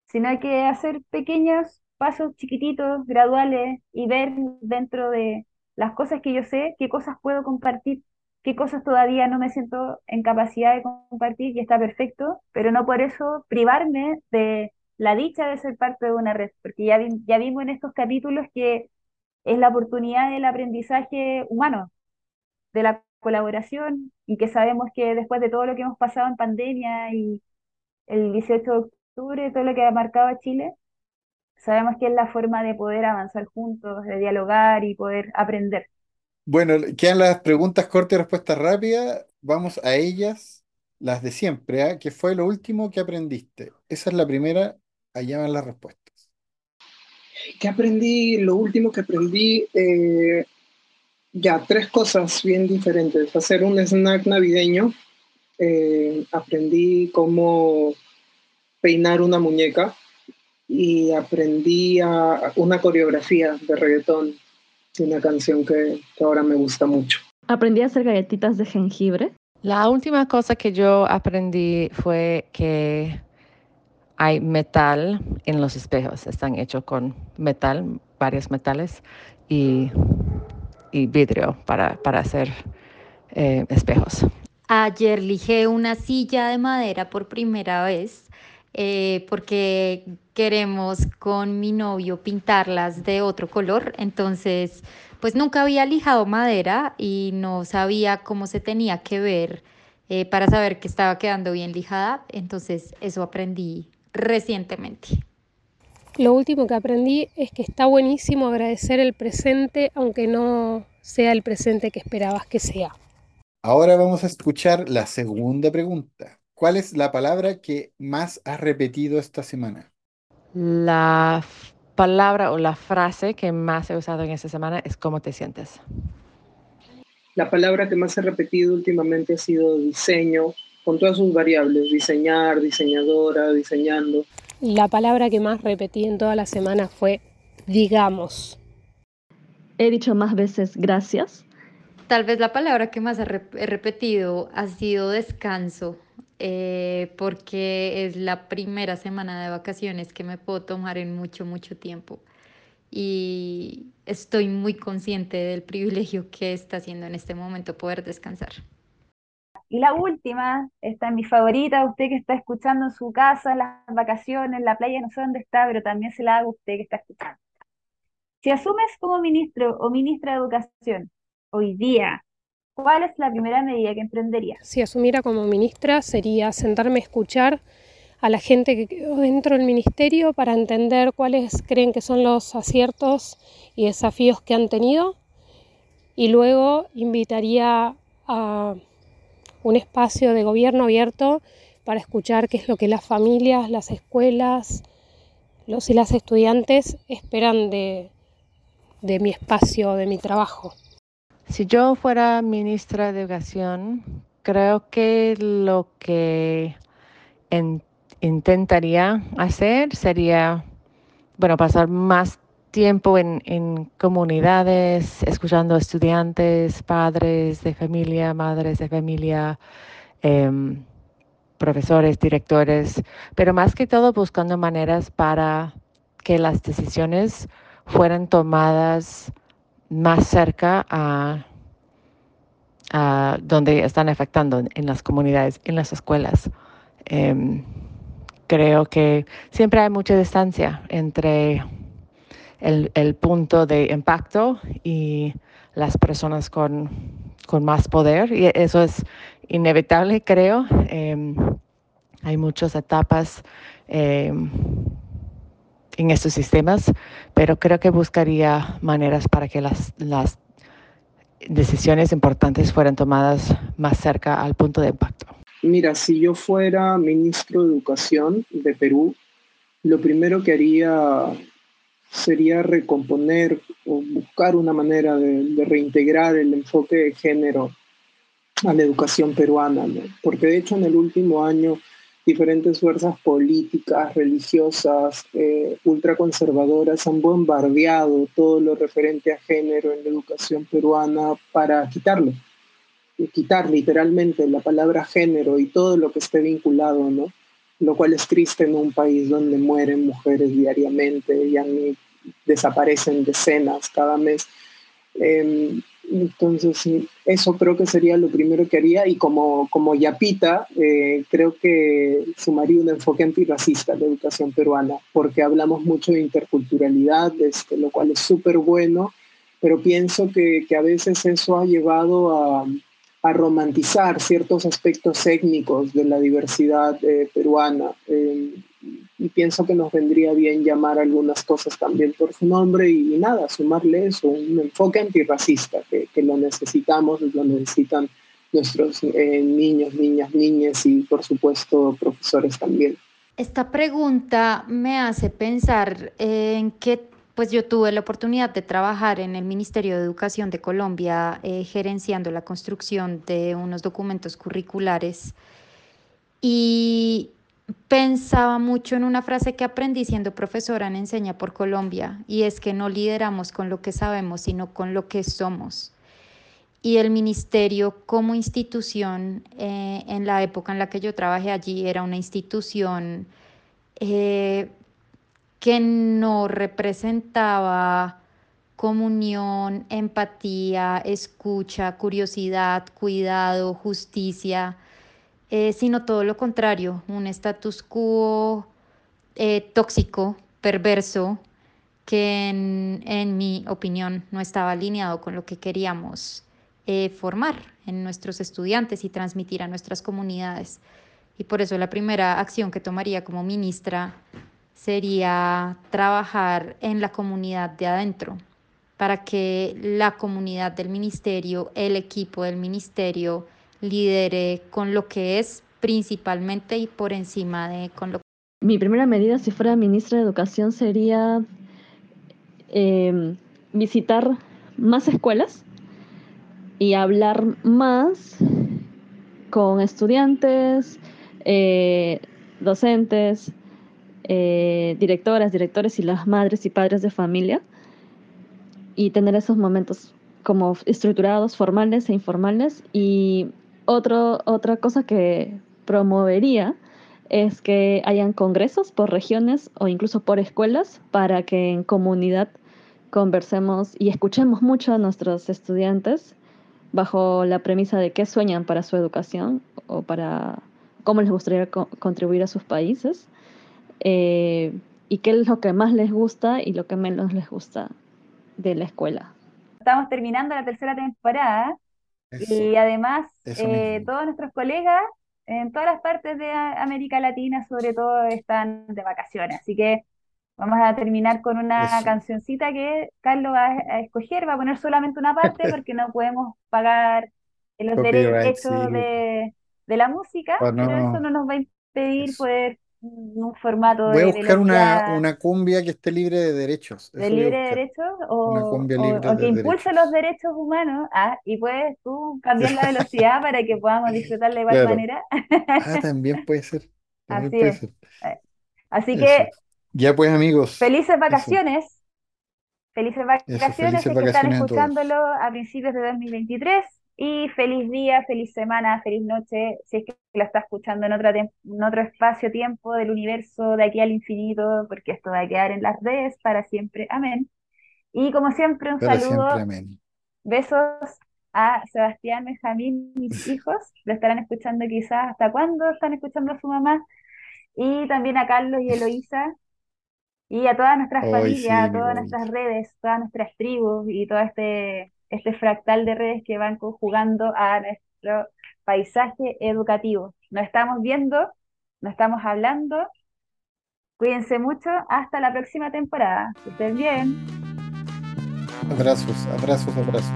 sino hay que hacer pequeños pasos chiquititos, graduales y ver dentro de las cosas que yo sé, qué cosas puedo compartir, qué cosas todavía no me siento en capacidad de compartir y está perfecto, pero no por eso privarme de la dicha de ser parte de una red, porque ya, ya vimos en estos capítulos que es la oportunidad del aprendizaje humano, de la colaboración, y que sabemos que después de todo lo que hemos pasado en pandemia y el 18 de octubre, todo lo que ha marcado a Chile, sabemos que es la forma de poder avanzar juntos, de dialogar y poder aprender. Bueno, quedan las preguntas cortas y respuestas rápidas. Vamos a ellas, las de siempre. ¿ah? ¿Qué fue lo último que aprendiste? Esa es la primera, allá van las respuestas. ¿Qué aprendí? Lo último que aprendí, eh, ya, tres cosas bien diferentes. Hacer un snack navideño. Eh, aprendí cómo peinar una muñeca y aprendí a, una coreografía de reggaetón de una canción que, que ahora me gusta mucho. Aprendí a hacer galletitas de jengibre. La última cosa que yo aprendí fue que hay metal en los espejos, están hechos con metal, varios metales y, vidrio para, hacer eh, espejos. Ayer lijé una silla de madera por primera vez eh, porque queremos con mi novio pintarlas de otro color, entonces pues nunca había lijado madera y no sabía cómo se tenía que ver eh, para saber que estaba quedando bien lijada, entonces eso aprendí recientemente? Lo último que aprendí es que está buenísimo agradecer el presente, aunque no sea el presente que esperabas que sea. Ahora vamos a escuchar la segunda pregunta. ¿Cuál es la palabra que más has repetido esta semana? La palabra o la frase que más he usado en esta semana es ¿cómo te sientes? La palabra que más he repetido últimamente ha sido diseño, con todas sus variables, diseñar, diseñadora, diseñando. La palabra que más repetí en toda la semana fue digamos. He dicho más veces gracias. Tal vez la palabra que más he, repetido ha sido descanso, eh, porque es la primera semana de vacaciones que me puedo tomar en mucho, mucho tiempo. y estoy muy consciente del privilegio que está haciendo en este momento poder descansar. Y la última, esta es mi favorita, usted que está escuchando en su casa, en las vacaciones, en la playa, no sé dónde está, pero también se la hago a usted que está escuchando. Si asumes como ministro o ministra de Educación hoy día, ¿cuál es la primera medida que emprendería? Si asumiera como ministra sería sentarme a escuchar a la gente que quedó dentro del ministerio para entender cuáles creen que son los aciertos y desafíos que han tenido y luego invitaría a un espacio de gobierno abierto para escuchar qué es lo que las familias, las escuelas, los y las estudiantes esperan de, de mi espacio, de mi trabajo. Si yo fuera ministra de Educación, creo que lo que intentaría hacer sería, bueno, pasar más tiempo en, en, comunidades, escuchando estudiantes, padres de familia, madres de familia, em, profesores, directores, pero más que todo buscando maneras para que las decisiones fueran tomadas más cerca a, a donde están afectando en las comunidades, en las escuelas. Em, creo que siempre hay mucha distancia entre el, el punto de impacto y las personas con, con, más poder y eso es inevitable, creo. Eh, hay muchas etapas eh, en estos sistemas, pero creo que buscaría maneras para que las, las decisiones importantes fueran tomadas más cerca al punto de impacto. Mira, si yo fuera ministro de Educación de Perú, lo primero que haría sería recomponer o buscar una manera de, reintegrar el enfoque de género a la educación peruana, porque de hecho en el último año diferentes fuerzas políticas, religiosas, eh, ultraconservadoras han bombardeado todo lo referente a género en la educación peruana para quitarlo, y quitar literalmente la palabra género y todo lo que esté vinculado, ¿no? Lo cual es triste en un país donde mueren mujeres diariamente y desaparecen decenas cada mes. Em, entonces, eso creo que sería lo primero que haría y como, como Yapita, eh, creo que sumaría un enfoque antirracista a la educación peruana, porque hablamos mucho de interculturalidad, este, lo cual es súper bueno, pero pienso que, que, a veces eso ha llevado a, a romantizar ciertos aspectos étnicos de la diversidad eh, peruana. Eh, y pienso que nos vendría bien llamar algunas cosas también por su nombre y, nada, sumarle eso, un enfoque antirracista, que, que lo necesitamos, lo necesitan nuestros eh, niños, niñas, niñas y por supuesto profesores también. Esta pregunta me hace pensar en qué pues yo tuve la oportunidad de trabajar en el Ministerio de Educación de Colombia eh, gerenciando la construcción de unos documentos curriculares y pensaba mucho en una frase que aprendí siendo profesora en Enseña por Colombia y es que no lideramos con lo que sabemos, sino con lo que somos. Y el ministerio como institución, eh, en la época en la que yo trabajé allí, era una institución eh, que no representaba comunión, empatía, escucha, curiosidad, cuidado, justicia, eh, sino todo lo contrario, un status quo eh, tóxico, perverso, que en, mi opinión no estaba alineado con lo que queríamos eh, formar en nuestros estudiantes y transmitir a nuestras comunidades. Y por eso la primera acción que tomaría como ministra sería trabajar en la comunidad de adentro, para que la comunidad del ministerio, el equipo del ministerio, lidere con lo que es principalmente y por encima de con lo Mi primera medida si fuera ministra de Educación sería em, visitar más escuelas y hablar más con estudiantes, eh, docentes, eh, directoras, directores y las madres y padres de familia y tener esos momentos como estructurados, formales e informales. Y otra cosa que promovería es que hayan congresos por regiones o incluso por escuelas para que en comunidad conversemos y escuchemos mucho a nuestros estudiantes bajo la premisa de qué sueñan para su educación o para cómo les gustaría contribuir a sus países eh, y qué es lo que más les gusta y lo que menos les gusta de la escuela. Estamos terminando la tercera temporada y además eh, todos nuestros colegas en todas las partes de América Latina sobre todo están de vacaciones, así que Vamos a terminar con una cancioncita que Carlos va a escoger, va a poner solamente una parte porque no podemos pagar los derechos de, la música, pero eso no nos va a impedir poder un formato Voy a buscar una, una cumbia que esté libre de derechos. De libre de derechos o, que impulse los derechos humanos. Ah, y puedes tú cambiar la velocidad para que podamos disfrutar de igual manera. ah, también puede ser. Así es. Eh, así que ya pues amigos. Felices vacaciones. Felices vacaciones que están escuchándolo a, principios de 2023. Y feliz día, feliz semana, feliz noche, si es que lo está escuchando en, otra en otro espacio-tiempo del universo, de aquí al infinito, porque esto va a quedar en las redes para siempre. Amén. Y como siempre, un saludo. Besos a Sebastián, Benjamín, mis hijos. Lo estarán escuchando quizás hasta cuándo están escuchando a su mamá. Y también a Carlos y Eloísa, y a todas nuestras familias, a todas nuestras redes, todas nuestras tribus y todo este, este fractal de redes que van conjugando a nuestro paisaje educativo. Nos estamos viendo, nos estamos hablando. Cuídense mucho. Hasta la próxima temporada. Que estén bien. Abrazos, abrazos, abrazos.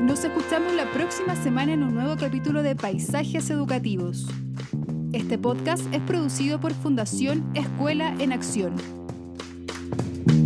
Nos escuchamos la próxima semana en un nuevo capítulo de Paisajes Educativos. Este podcast es producido por Fundación Escuela en Acción Thank you.